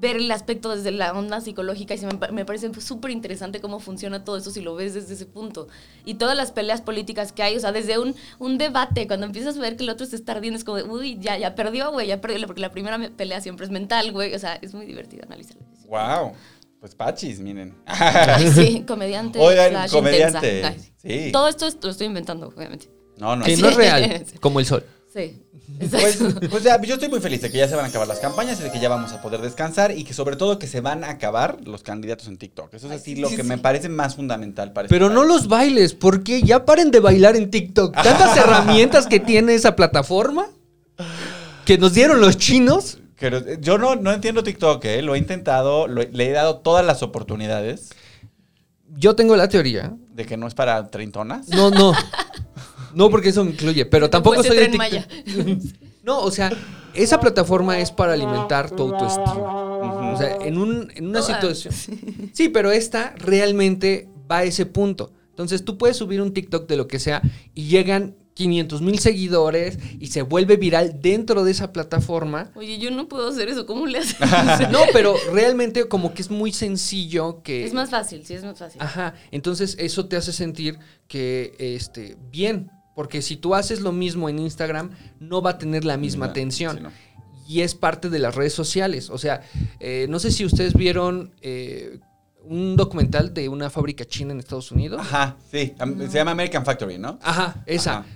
ver el aspecto desde la onda psicológica y se me, me parece súper interesante cómo funciona todo eso si lo ves desde ese punto. Y todas las peleas políticas que hay, o sea, desde un, un debate, cuando empiezas a ver que el otro se está ardiendo, es como, de, uy, ya, ya perdió, güey, ya perdió, porque la primera me- pelea siempre es mental, güey. O sea, es muy divertido analizarlo. Wow. Pues pachis, miren. Ay, sí, [laughs] comediante. Oigan, comediante. Ay, Sí. Todo esto es- lo estoy inventando, obviamente. No, no. Sí. no es real, [laughs] como el sol. Sí. Pues, pues ya, yo estoy muy feliz de que ya se van a acabar las campañas y de que ya vamos a poder descansar y que sobre todo que se van a acabar los candidatos en TikTok. Eso es así lo que me parece más fundamental para este Pero no país. los bailes, porque ya paren de bailar en TikTok. Tantas [laughs] herramientas que tiene esa plataforma que nos dieron los chinos. Pero, eh, yo no, no entiendo TikTok, ¿eh? Lo he intentado, lo le he dado todas las oportunidades Yo tengo la teoría. de que no es para treintonas. No, no. [laughs] No, porque eso me incluye, pero tampoco soy de TikTok. Maya. [laughs] No, o sea, esa plataforma es para alimentar tu autoestima. O sea, en, un, en una Todas. situación. Sí, pero esta realmente va a ese punto. Entonces tú puedes subir un TikTok de lo que sea y llegan 500 mil seguidores y se vuelve viral dentro de esa plataforma. Oye, yo no puedo hacer eso. ¿Cómo le haces? [laughs] No, pero realmente como que es muy sencillo que... es más fácil, sí, es más fácil. Ajá, entonces eso te hace sentir que, este, bien, porque si tú haces lo mismo en Instagram, no va a tener la misma No, atención. sí, no. Y es parte de las redes sociales. O sea, eh, no sé si ustedes vieron, eh, un documental de una fábrica china en Estados Unidos. Ajá, sí. Se llama American Factory, ¿no? Ajá, esa. Ajá.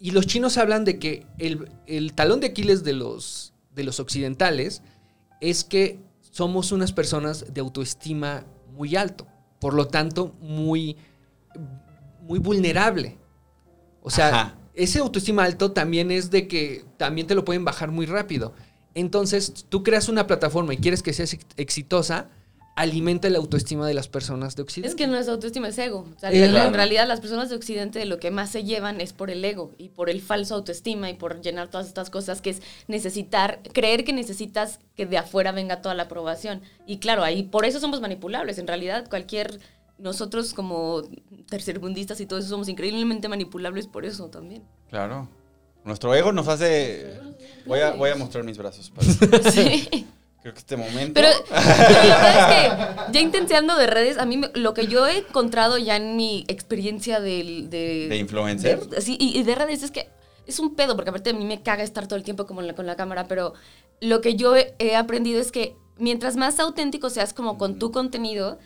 Y los chinos hablan de que el, el talón de Aquiles de los, de los occidentales es que somos unas personas de autoestima muy alto. Por lo tanto, muy, muy vulnerable. O sea, Ajá. ese autoestima alto también es de que también te lo pueden bajar muy rápido. Entonces, tú creas una plataforma y quieres que sea ex- exitosa, alimenta la autoestima de las personas de Occidente. Es que no es autoestima, es ego. O sea, en- claro. realidad las personas de Occidente de lo que más se llevan es por el ego y por el falso autoestima y por llenar todas estas cosas que es necesitar, creer que necesitas que de afuera venga toda la aprobación. Y claro, ahí por eso somos manipulables. En realidad cualquier, nosotros como tercermundistas y todo eso somos increíblemente manipulables por eso también. Claro. Nuestro ego nos hace. Voy a, voy a mostrar mis brazos. para- [laughs] Sí. Creo que este momento. Pero, [laughs] pero la verdad es que ya intenseando de redes, a mí me- lo que yo he encontrado ya en mi experiencia del- de... ¿De influencer? de- sí, y, y de redes es que es un pedo, porque aparte a mí me caga estar todo el tiempo como la- con la cámara, pero lo que yo he, he aprendido es que mientras más auténtico seas como con tu contenido,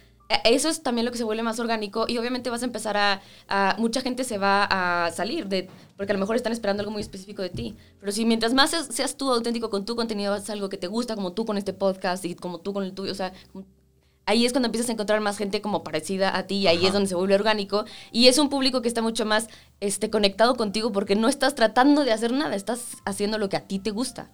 eso es también lo que se vuelve más orgánico y obviamente vas a empezar a, a- mucha gente se va a salir de porque a lo mejor están esperando algo muy específico de ti. Pero si mientras más seas, seas tú auténtico con tu contenido es algo que te gusta como tú con este podcast y como tú con el tuyo o sea ahí es cuando empiezas a encontrar más gente como parecida a ti y ahí es donde se vuelve orgánico. Y es un público que está mucho más este conectado contigo porque no estás tratando de hacer nada estás haciendo lo que a ti te gusta.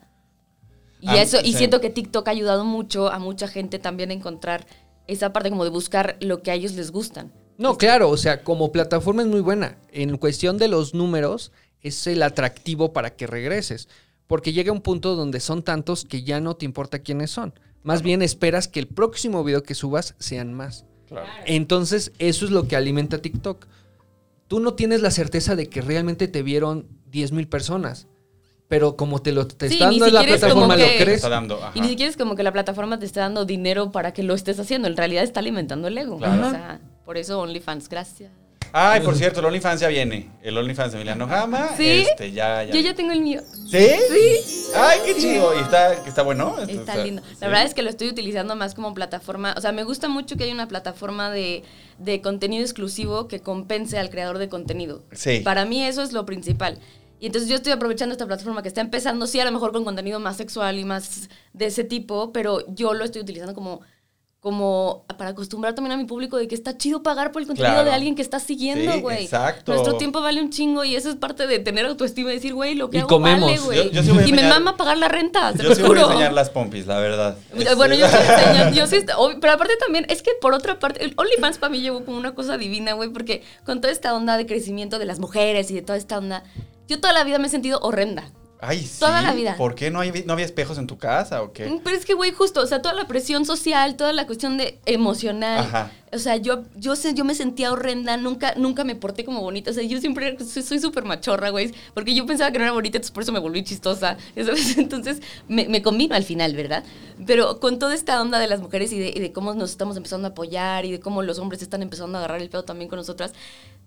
Y Ah, eso y siento que TikTok ha ayudado mucho a mucha gente también a encontrar esa parte como de buscar lo que a ellos les gustan. No, claro, o sea, como plataforma es muy buena. En cuestión de los números, es el atractivo para que regreses. Porque llega un punto donde son tantos que ya no te importa quiénes son. Más bien esperas que el próximo video que subas sean más. Claro. Entonces, eso es lo que alimenta TikTok. Tú no tienes la certeza de que realmente te vieron 10 mil personas. Pero como te lo te Sí, está dando la plataforma, lo crees. Está dando. Ajá. Y ni siquiera es como que la plataforma te esté dando dinero para que lo estés haciendo. En realidad está alimentando el ego. Claro. O sea, por eso OnlyFans, gracias. Ay, por cierto, el OnlyFans ya viene. El OnlyFans de Emiliano Gama. ¿Sí? Este, ya, ya. Yo ya tengo el mío. ¿Sí? Sí. Ay, qué chido. ¿Y está, está bueno? Está lindo. La sí. verdad es que lo estoy utilizando más como plataforma. O sea, me gusta mucho que haya una plataforma de, de contenido exclusivo que compense al creador de contenido. Sí. Para mí eso es lo principal. Y entonces yo estoy aprovechando esta plataforma que está empezando, sí, a lo mejor con contenido más sexual y más de ese tipo, pero yo lo estoy utilizando como, como para acostumbrar también a mi público de que está chido pagar por el contenido Claro. de alguien que está siguiendo, Sí, güey. exacto. Nuestro tiempo vale un chingo y eso es parte de tener autoestima y decir, güey, lo que Y hago comemos. vale, güey. Yo- yo sí voy a y me mama pagar la renta, te Yo lo sí voy a juro. enseñar las pompis, la verdad. Bueno, yo Este- sí enseño, [laughs] yo sí, pero aparte también, es que por otra parte, el OnlyFans para mí llegó como una cosa divina, güey, porque con toda esta onda de crecimiento de las mujeres y de toda esta onda, yo toda la vida me he sentido horrenda. Ay, sí. Toda la vida. ¿Por qué no, hay, no había espejos en tu casa o qué? Mm, Pero es que, güey, justo, o sea, toda la presión social, toda la cuestión de emocional. Ajá. O sea, yo, yo, yo me sentía horrenda, nunca, nunca me porté como bonita. O sea, yo siempre soy soy súper machorra, güey. Porque yo pensaba que no era bonita, entonces por eso me volví chistosa. [laughs] ¿sabes? Entonces me, me combino al final, ¿verdad? Pero con toda esta onda de las mujeres y de, y de cómo nos estamos empezando a apoyar y de cómo los hombres están empezando a agarrar el pedo también con nosotras,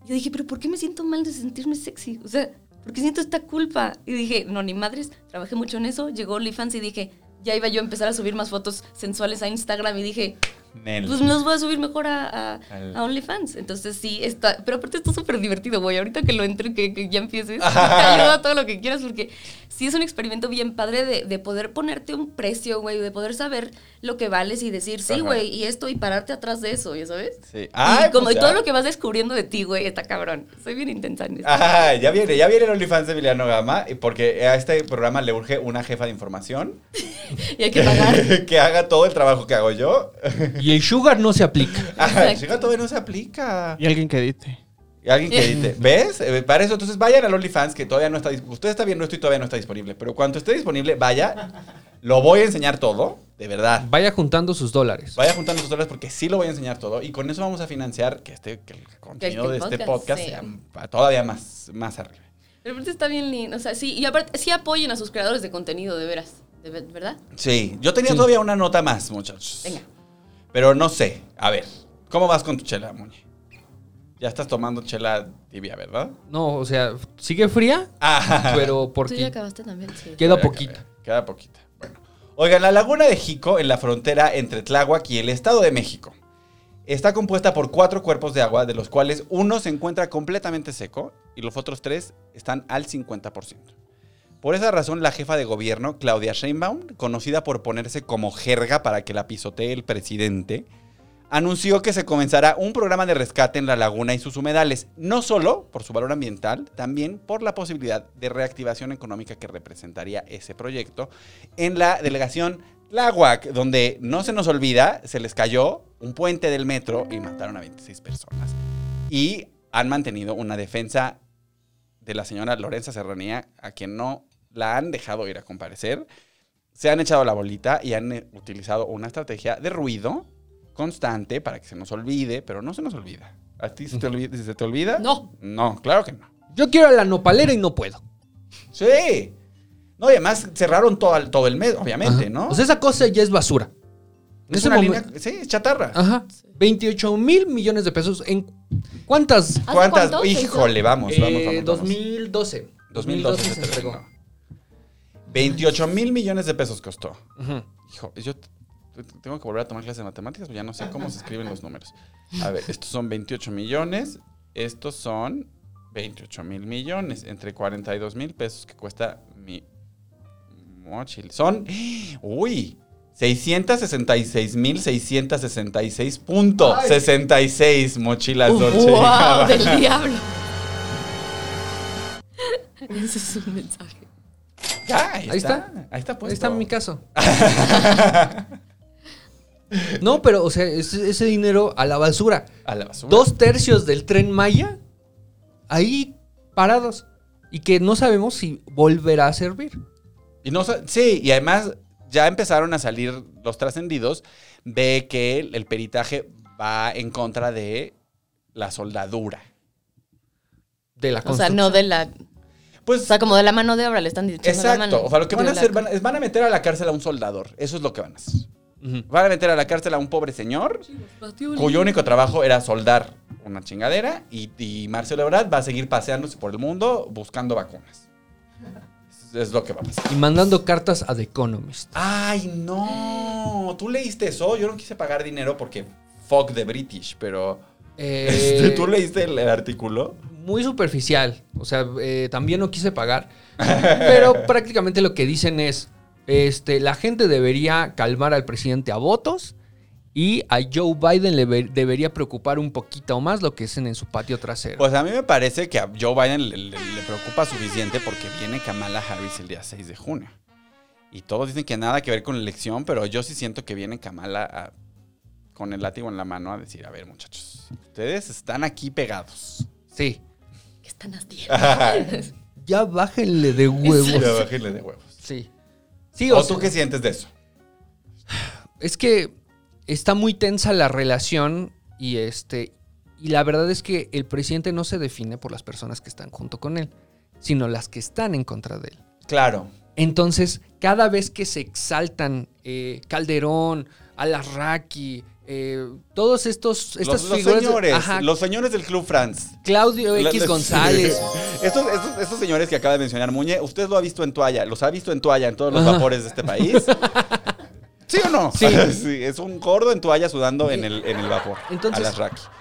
yo dije, pero ¿por qué me siento mal de sentirme sexy? O sea, ¿por qué siento esta culpa? Y dije, no, ni madres, trabajé mucho en eso, llegó OnlyFans y dije, ya iba yo a empezar a subir más fotos sensuales a Instagram y dije, Pues los voy a subir mejor a, a, Al- a OnlyFans. Entonces sí, está, pero aparte está súper divertido, güey. Ahorita que lo entre, que, que ya empieces, [laughs] te ayuda todo lo que quieras porque sí es un experimento bien padre de, de poder ponerte un precio, güey, de poder saber lo que vales y decir, sí, güey, y esto y pararte atrás de eso, ¿ya sabes? Sí. y Ay, como pues y todo lo que vas descubriendo de ti, güey, está cabrón. Soy bien intensa en esto. Ah, ya viene, ya viene el OnlyFans de Emiliano Gama, porque a este programa le urge una jefa de información [laughs] Y hay que pagar. [laughs] que haga todo el trabajo que hago yo. Y el sugar no se aplica. [laughs] Exacto. chica, todavía no se aplica. Y alguien que edite. Y alguien que edite. ¿Ves? Eh, Para eso, entonces vayan al OnlyFans, que todavía no está disponible. Usted está viendo esto y todavía no está disponible. Pero cuando esté disponible, vaya. Lo voy a enseñar todo, de verdad. Vaya juntando sus dólares. Vaya juntando sus dólares porque sí lo voy a enseñar todo. Y con eso vamos a financiar que, este, que el contenido el de este podcast, sea todavía más, más arriba. Pero aparte está bien lindo. O sea, sí, y aparte sí apoyen a sus creadores de contenido, de veras. De ¿Verdad? Sí, yo tenía Sí. todavía una nota más, muchachos. Venga. Pero no sé. A ver, ¿cómo vas con tu chela, Muñe? Ya estás tomando chela tibia, ¿verdad? No, o sea, sigue fría, Ah, pero ¿Tú ya porque acabaste también? Sí. queda poquita. Queda, queda poquita. Bueno. Oigan, la laguna de Jico, en la frontera entre Tláhuac y el Estado de México, Está compuesta por cuatro cuerpos de agua, de los cuales uno se encuentra completamente seco y los otros tres están al 50%. Por esa razón, la jefa de gobierno, Claudia Sheinbaum, conocida por ponerse como jerga para que la pisotee el presidente, anunció que se comenzará un programa de rescate en la laguna y sus humedales, no solo por su valor ambiental, también por la posibilidad de reactivación económica que representaría ese proyecto en la delegación Tláhuac, donde no se nos olvida, se les cayó un puente del metro y mataron a 26 personas. Y han mantenido una defensa de la señora Lorenza Serranía, a quien no la han dejado ir a comparecer. Se han echado la bolita y han eh, utilizado una estrategia de ruido constante para que se nos olvide, pero no se nos olvida. ¿A ti se te olvida? ¿Se te olvida? No. No, claro que no. Yo quiero a la nopalera y no puedo. Sí. No, y además cerraron todo, el- todo el mes, obviamente, Ajá. ¿no? Sea, esa cosa ya es basura. En es ese una línea, sí, es chatarra. Ajá. 28 mil millones de pesos. ¿En cuántas? ¿Hace ¿Cuántas? cuánto se hizo? Híjole, vamos, vamos, Eh, vamos, vamos. 2012. 2012 se se entregó. terminó. 28 mil millones de pesos costó. Ujú. Hijo, yo t- t- tengo que volver a tomar clases de matemáticas, porque ya no sé cómo se escriben los números. A ver, estos son 28 millones, estos son 28 mil millones, entre 42 mil pesos que cuesta mi mochil. Son, uy, 666.666.66 mochilas Dolce y ¡Wow! Gabbana. Del diablo. [laughs] Ese es un mensaje. Ya, ahí, Ahí está. está. Ahí está Ahí puesto. está mi caso. [laughs] no, pero, o sea, ese, ese dinero a la basura. A la basura. Dos tercios del tren Maya ahí parados. Y que no sabemos si volverá a servir. Y no, sí, y además ya empezaron a salir los trascendidos de que el, peritaje va en contra de la soldadura. De la O sea, no de la. Pues O sea, como de la mano de obra le están diciendo la mano. exacto. O sea, lo que van a hacer van, a- es van a meter a la cárcel a un soldador. Eso es lo que van a hacer. Van a meter a la cárcel a un pobre señor cuyo único trabajo era soldar una chingadera y, y Marcelo Ebrard va a seguir paseándose por el mundo buscando vacunas. Es, lo que va a pasar. Y mandando cartas a The Economist. Ay, no. ¿Tú leíste eso? Yo no quise pagar dinero porque fuck the British, pero... Eh, Este, ¿Tú leíste el, el artículo? muy superficial. O sea, eh, también no quise pagar. pero prácticamente lo que dicen es, este, la gente debería calmar al presidente a votos y a Joe Biden le debería preocupar un poquito más lo que hacen en su patio trasero. Pues a mí me parece que a Joe Biden le, le- le preocupa suficiente porque viene Kamala Harris el día 6 de junio. Y todos dicen que nada que ver con la elección, pero yo sí siento que viene Kamala a- con el látigo en la mano a decir, a ver muchachos, ustedes están aquí pegados. sí. ¿Qué están haciendo? [laughs] Ya bájenle de huevos. Ya bájenle de huevos. Sí. Sí, ¿O o tú sea, qué sientes de eso? es que está muy tensa la relación y este y la verdad es que el presidente no se define por las personas que están junto con él, sino las que están en contra de él. Claro. Entonces, cada vez que se exaltan eh, Calderón, Alarraqui, eh, todos estos estas los, los figuras de- señores, ajá, los señores del Club France. Claudio La- X González. [laughs] Estos, estos, estos señores que acaba de mencionar Muñe, ¿usted lo ha visto en toalla? ¿Los ha visto en toalla en todos los Ajá. vapores de este país? [laughs] ¿Sí o no? [laughs] Sí. Es un gordo en toalla sudando en el, en el vapor. Entonces,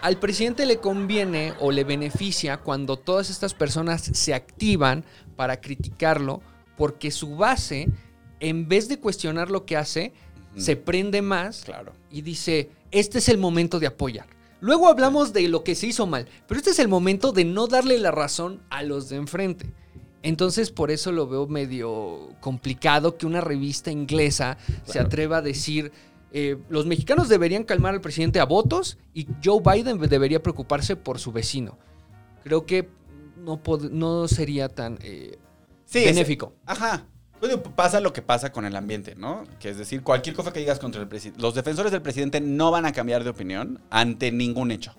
al presidente le conviene o le beneficia cuando todas estas personas se activan para criticarlo, porque su base, en vez de cuestionar lo que hace, se prende más Claro. y dice, este es el momento de apoyar. Luego hablamos de lo que se hizo mal, pero este es el momento de no darle la razón a los de enfrente. Entonces por eso lo veo medio complicado que una revista inglesa se atreva a decir, eh, los mexicanos deberían calmar al presidente a votos y Joe Biden debería preocuparse por su vecino. Creo que no, sería tan eh, Sí, es- benéfico. Ajá. Pues digo, pasa lo que pasa con el ambiente, ¿no? Que es decir, cualquier cosa que digas contra el presidente. Los defensores del presidente no van a cambiar de opinión ante ningún hecho.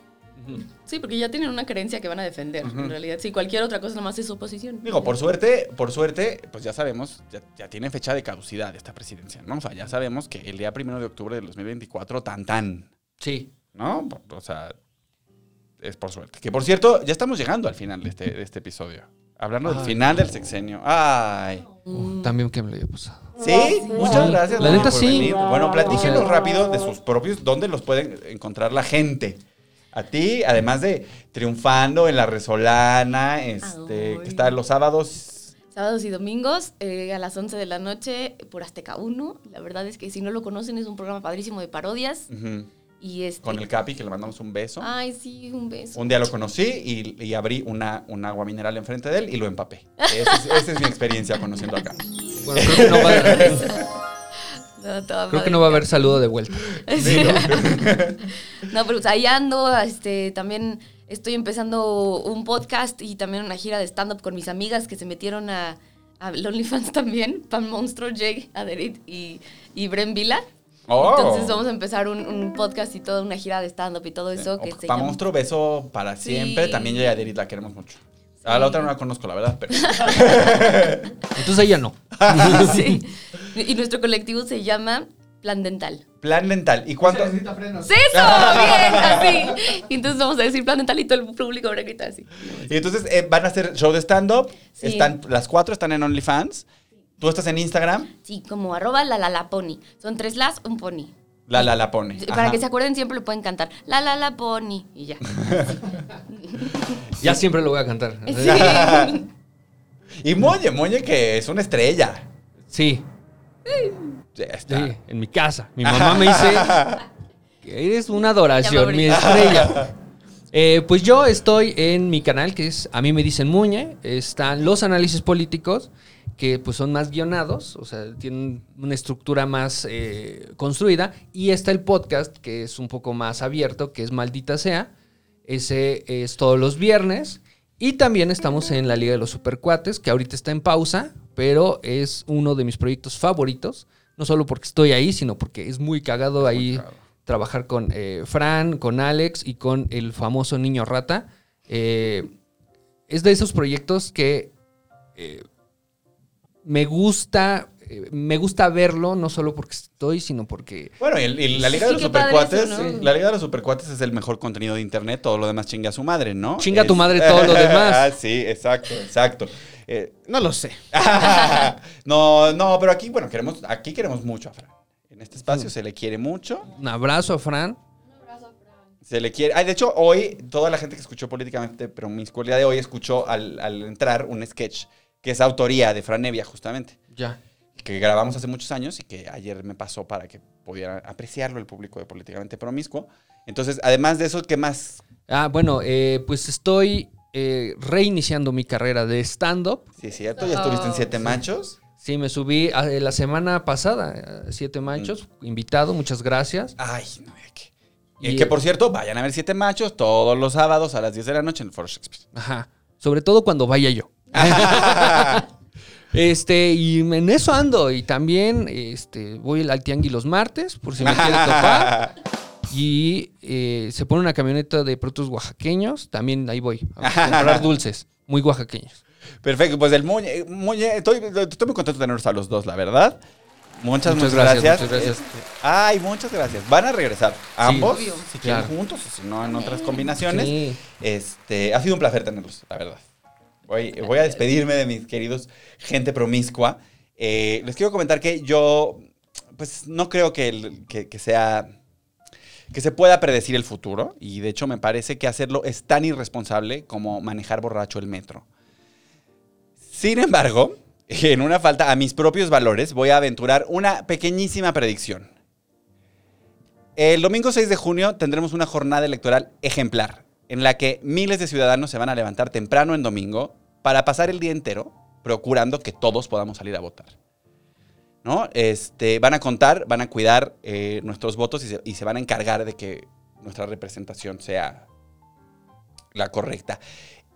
Sí, porque ya tienen una creencia que van a defender. En realidad, sí, cualquier otra cosa nomás es oposición. Digo, por suerte, por suerte, pues ya sabemos, ya, ya tiene fecha de caducidad esta presidencia, ¿no? O sea, ya sabemos que el día primero de octubre del 2024, tan tan, Sí. ¿no? O sea, es por suerte. Que por cierto, ya estamos llegando al final de este, de este episodio. Hablando del final del sexenio. Ay. Uh, también que me lo había pasado. ¿Sí? Muchas Sí. gracias. La neta, por sí. venir. Bueno, platíquenos rápido de sus propios, dónde los pueden encontrar la gente. A ti, además de triunfando en la Resolana, este, Ay. que está los sábados. Sábados y domingos eh, a las 11 de la noche por Azteca 1. La verdad es que si no lo conocen es un programa padrísimo de parodias. Y este... Con el Capi, que le mandamos un beso. Ay, sí, un beso. Un día lo conocí y, y abrí una, un agua mineral enfrente de él y lo empapé. Esa es, esa es mi experiencia conociendo acá. Bueno, creo que no [laughs] creo que no va a haber saludo de vuelta. [laughs] Sí. [laughs] no, pero pues ahí ando, este, también estoy empezando un podcast y también una gira de stand-up con mis amigas que se metieron a, a OnlyFans también, Pan Monstruo, Jay, Aderit y, y Bren Vila. Oh. Entonces vamos a empezar un, un podcast y toda una gira de stand-up y todo eso que se llama... monstruo, beso para siempre. Sí. También yo y Aderit la queremos mucho. A la otra no la conozco, la verdad, pero. [laughs] Entonces ella no. [laughs] Sí. Y nuestro colectivo se llama Plan Dental. Plan dental. ¿Y cuánto? ¡Sí, eso! ¡Bien! Así. Y entonces vamos a decir Plan Dental y todo el público habrá gritar así. Y entonces eh, van a hacer show de stand-up. Sí. Están, las cuatro están en OnlyFans. Tú estás en Instagram. Sí, como arroba la la la pony. Son tres las, un pony. La la la pone. Para Ajá. que se acuerden siempre lo pueden cantar. La la la pony. Y ya. [laughs] Ya siempre lo voy a cantar. Sí. [laughs] Y Moñe, Moñe que es una estrella. Sí, Ya está. sí, en mi casa. Mi mamá me dice [laughs] que eres una adoración, mi estrella. Eh, pues yo estoy en mi canal, que es A mí me dicen Muñe. Están los análisis políticos, que pues son más guionados, o sea, tienen una estructura más eh, construida. Y está el podcast, que es un poco más abierto, que es Maldita Sea. Ese es todos los viernes. Y también estamos en la Liga de los Supercuates, que ahorita está en pausa, pero es uno de mis proyectos favoritos. No solo porque estoy ahí, sino porque es muy cagado ahí cagado. trabajar con eh, Fran, con Alex y con el famoso niño rata. Eh, es de esos proyectos que eh, me gusta. eh, me gusta verlo, no solo porque estoy, sino porque Bueno, y, la Liga Sí, de los Supercuates, eso, ¿no? la Liga de los Supercuates es el mejor contenido de internet, todo lo demás chinga a su madre, ¿no? Chinga a tu Es- madre todo lo [laughs] demás. ah, sí, exacto, exacto. Eh, No lo sé. [laughs] no, no, pero aquí, bueno, queremos, aquí queremos mucho a Fran. En este espacio se le quiere mucho. un abrazo a Fran. Se le quiere. Ay, de hecho, hoy, toda la gente que escuchó políticamente, pero mi escuela de hoy escuchó al, al entrar un sketch que es autoría de Fran Nevia, justamente. Ya. Que grabamos hace muchos años y que ayer me pasó para que pudiera apreciarlo el público de políticamente promiscuo. Entonces, además de eso, ¿qué más? Ah, bueno, eh, pues estoy eh, reiniciando mi carrera de stand-up. Sí, es cierto, ya estuviste en Siete Machos. Sí, me subí a- eh, la semana pasada, a Siete Machos, invitado, muchas gracias. Ay, no, que. Y- Y que por cierto, vayan a ver Siete Machos todos los sábados a las 10 de la noche en el Foro Shakespeare. Ajá. Sobre todo cuando vaya yo. [laughs] Este, y en eso ando. Y también este, voy al tianguis los martes, por si me quiere topar. Y eh, se pone una camioneta de productos oaxaqueños. También ahí voy a comprar dulces, muy oaxaqueños. Perfecto, pues el Muñe, Muñe, estoy, estoy muy contento de tenerlos a los dos, la verdad. Muchas, muchas, Muchas gracias. gracias, muchas gracias. Este, ay, muchas gracias. Van a regresar ambos, Obvio. si quieren Claro. juntos, o si no en otras combinaciones. Sí. Este, ha sido un placer tenerlos, la verdad. Voy, a despedirme de mis queridos gente promiscua. Eh, les quiero comentar que yo, pues, no creo que, que- que sea que se pueda predecir el futuro y de hecho me parece que hacerlo es tan irresponsable como manejar borracho el metro. Sin embargo, en una falta a mis propios valores, voy a aventurar una pequeñísima predicción. El domingo 6 de junio tendremos una jornada electoral ejemplar, en la que miles de ciudadanos se van a levantar temprano en domingo para pasar el día entero procurando que todos podamos salir a votar. ¿No? Este, van a contar, van a cuidar eh, nuestros votos y se, van a encargar de que nuestra representación sea la correcta.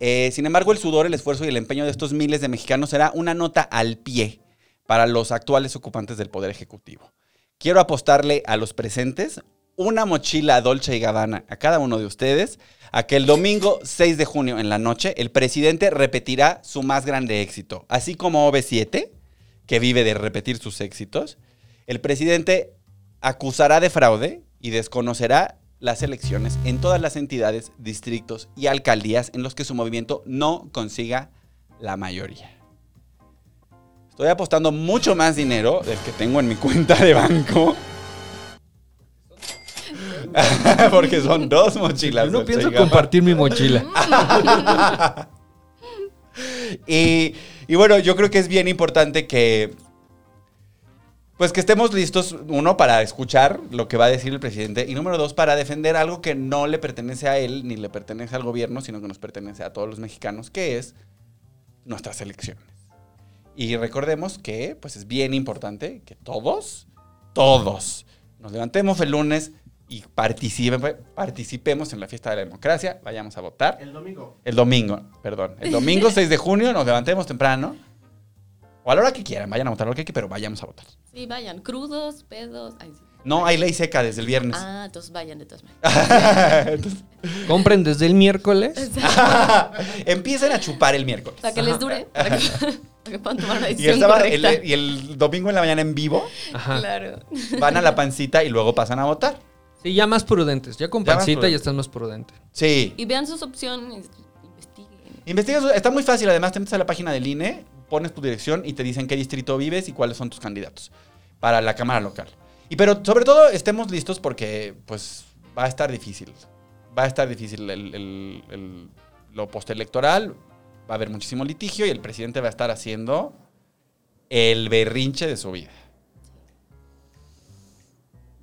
Eh, sin embargo, el sudor, el esfuerzo y el empeño de estos miles de mexicanos será una nota al pie para los actuales ocupantes del Poder Ejecutivo. Quiero apostarle a los presentes una mochila Dolce y Gabbana a cada uno de ustedes a que el domingo 6 de junio en la noche el presidente repetirá su más grande éxito. Así como OV7, que vive de repetir sus éxitos, el presidente acusará de fraude y desconocerá las elecciones en todas las entidades, distritos y alcaldías en los que su movimiento no consiga la mayoría. Estoy apostando mucho más dinero del que tengo en mi cuenta de banco. [laughs] Porque son dos mochilas. Yo no pienso compartir mi mochila. [laughs] Y, y bueno, yo creo que es bien importante que. Pues que estemos listos, uno, para escuchar lo que va a decir el presidente, y número dos, para defender algo que no le pertenece a él ni le pertenece al gobierno, sino que nos pertenece a todos los mexicanos, que es nuestras elecciones. Y recordemos que, pues es bien importante que todos, todos, nos levantemos el lunes y participe- participemos en la fiesta de la democracia, vayamos a votar. El domingo. El domingo, perdón. El domingo [laughs] 6 de junio nos levantemos temprano. O a la hora que quieran, vayan a votar lo que quieran, pero vayamos a votar. Sí, vayan. Crudos, pedos. Ay, sí. No hay ley seca desde el viernes. Ah, entonces vayan de todas maneras. [laughs] Compren desde el miércoles. [laughs] empiecen a chupar el miércoles. Para que les dure. Para que, para que puedan tomar una Y decisión el, sábado- el- y el domingo en la mañana en vivo, Ajá. Claro. van a la pancita y luego pasan a votar. Sí, ya más prudentes. Ya con Ya más pancita ya prudentes. estás más prudente. Sí. Y vean sus opciones. Investiguen. Investiga, su- está muy fácil. Además, te metes a la página del INE, pones tu dirección y te dicen qué distrito vives y cuáles son tus candidatos para la Cámara Local. Y pero sobre todo estemos listos porque pues va a estar difícil. Va a estar difícil el, el- el- lo postelectoral. Va a haber muchísimo litigio y el presidente va a estar haciendo el berrinche de su vida.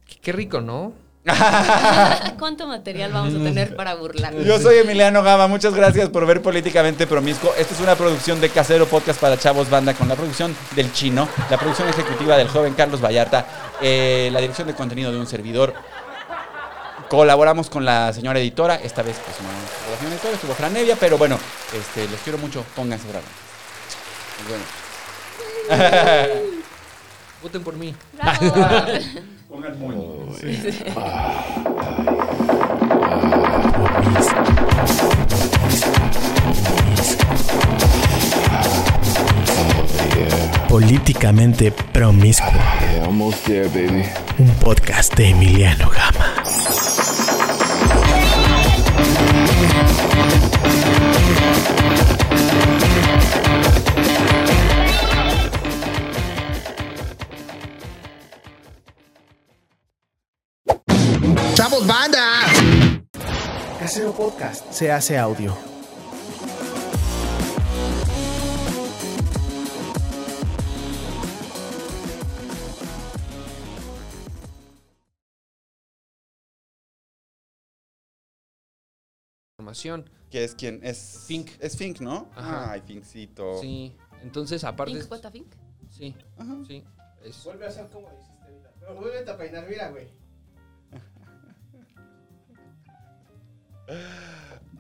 Qué, qué rico, ¿no? [laughs] ¿Cuánto material vamos a tener para burlar? Yo soy Emiliano Gama, muchas gracias por ver Políticamente Promiscuo. Esta es una producción de Casero Podcast para Chavos Banda con la producción del Chino, la producción ejecutiva del joven Carlos Vallarta, eh, la dirección de contenido de un servidor. Colaboramos con la señora editora, esta vez pues no la señora editora, estuvo Fran Evia, pero bueno, este, los quiero mucho, pónganse bravos. Vemos. Voten por mí. Bravo. [laughs] Pongan muy. Políticamente promiscuo. Yeah, almost there, baby. Un podcast de Emiliano Gama. Banda! Casero Podcast se hace audio. Información. ¿Qué es quién? Es Fink. Es Fink, ¿no? Ajá. Ay, Finkcito. Sí. Entonces, aparte. What the fink? Sí. Ajá. Sí. Es- Vuelve a ser como hiciste. Pero vuelve a peinar, mira, güey.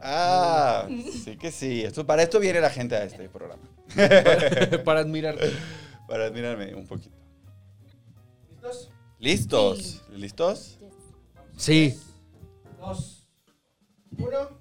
Ah, sí que sí. Esto, para esto viene la gente a este programa. Para, para admirarte. Para admirarme un poquito. ¿Listos? ¿Listos? ¿Listos? Sí. Dos, uno.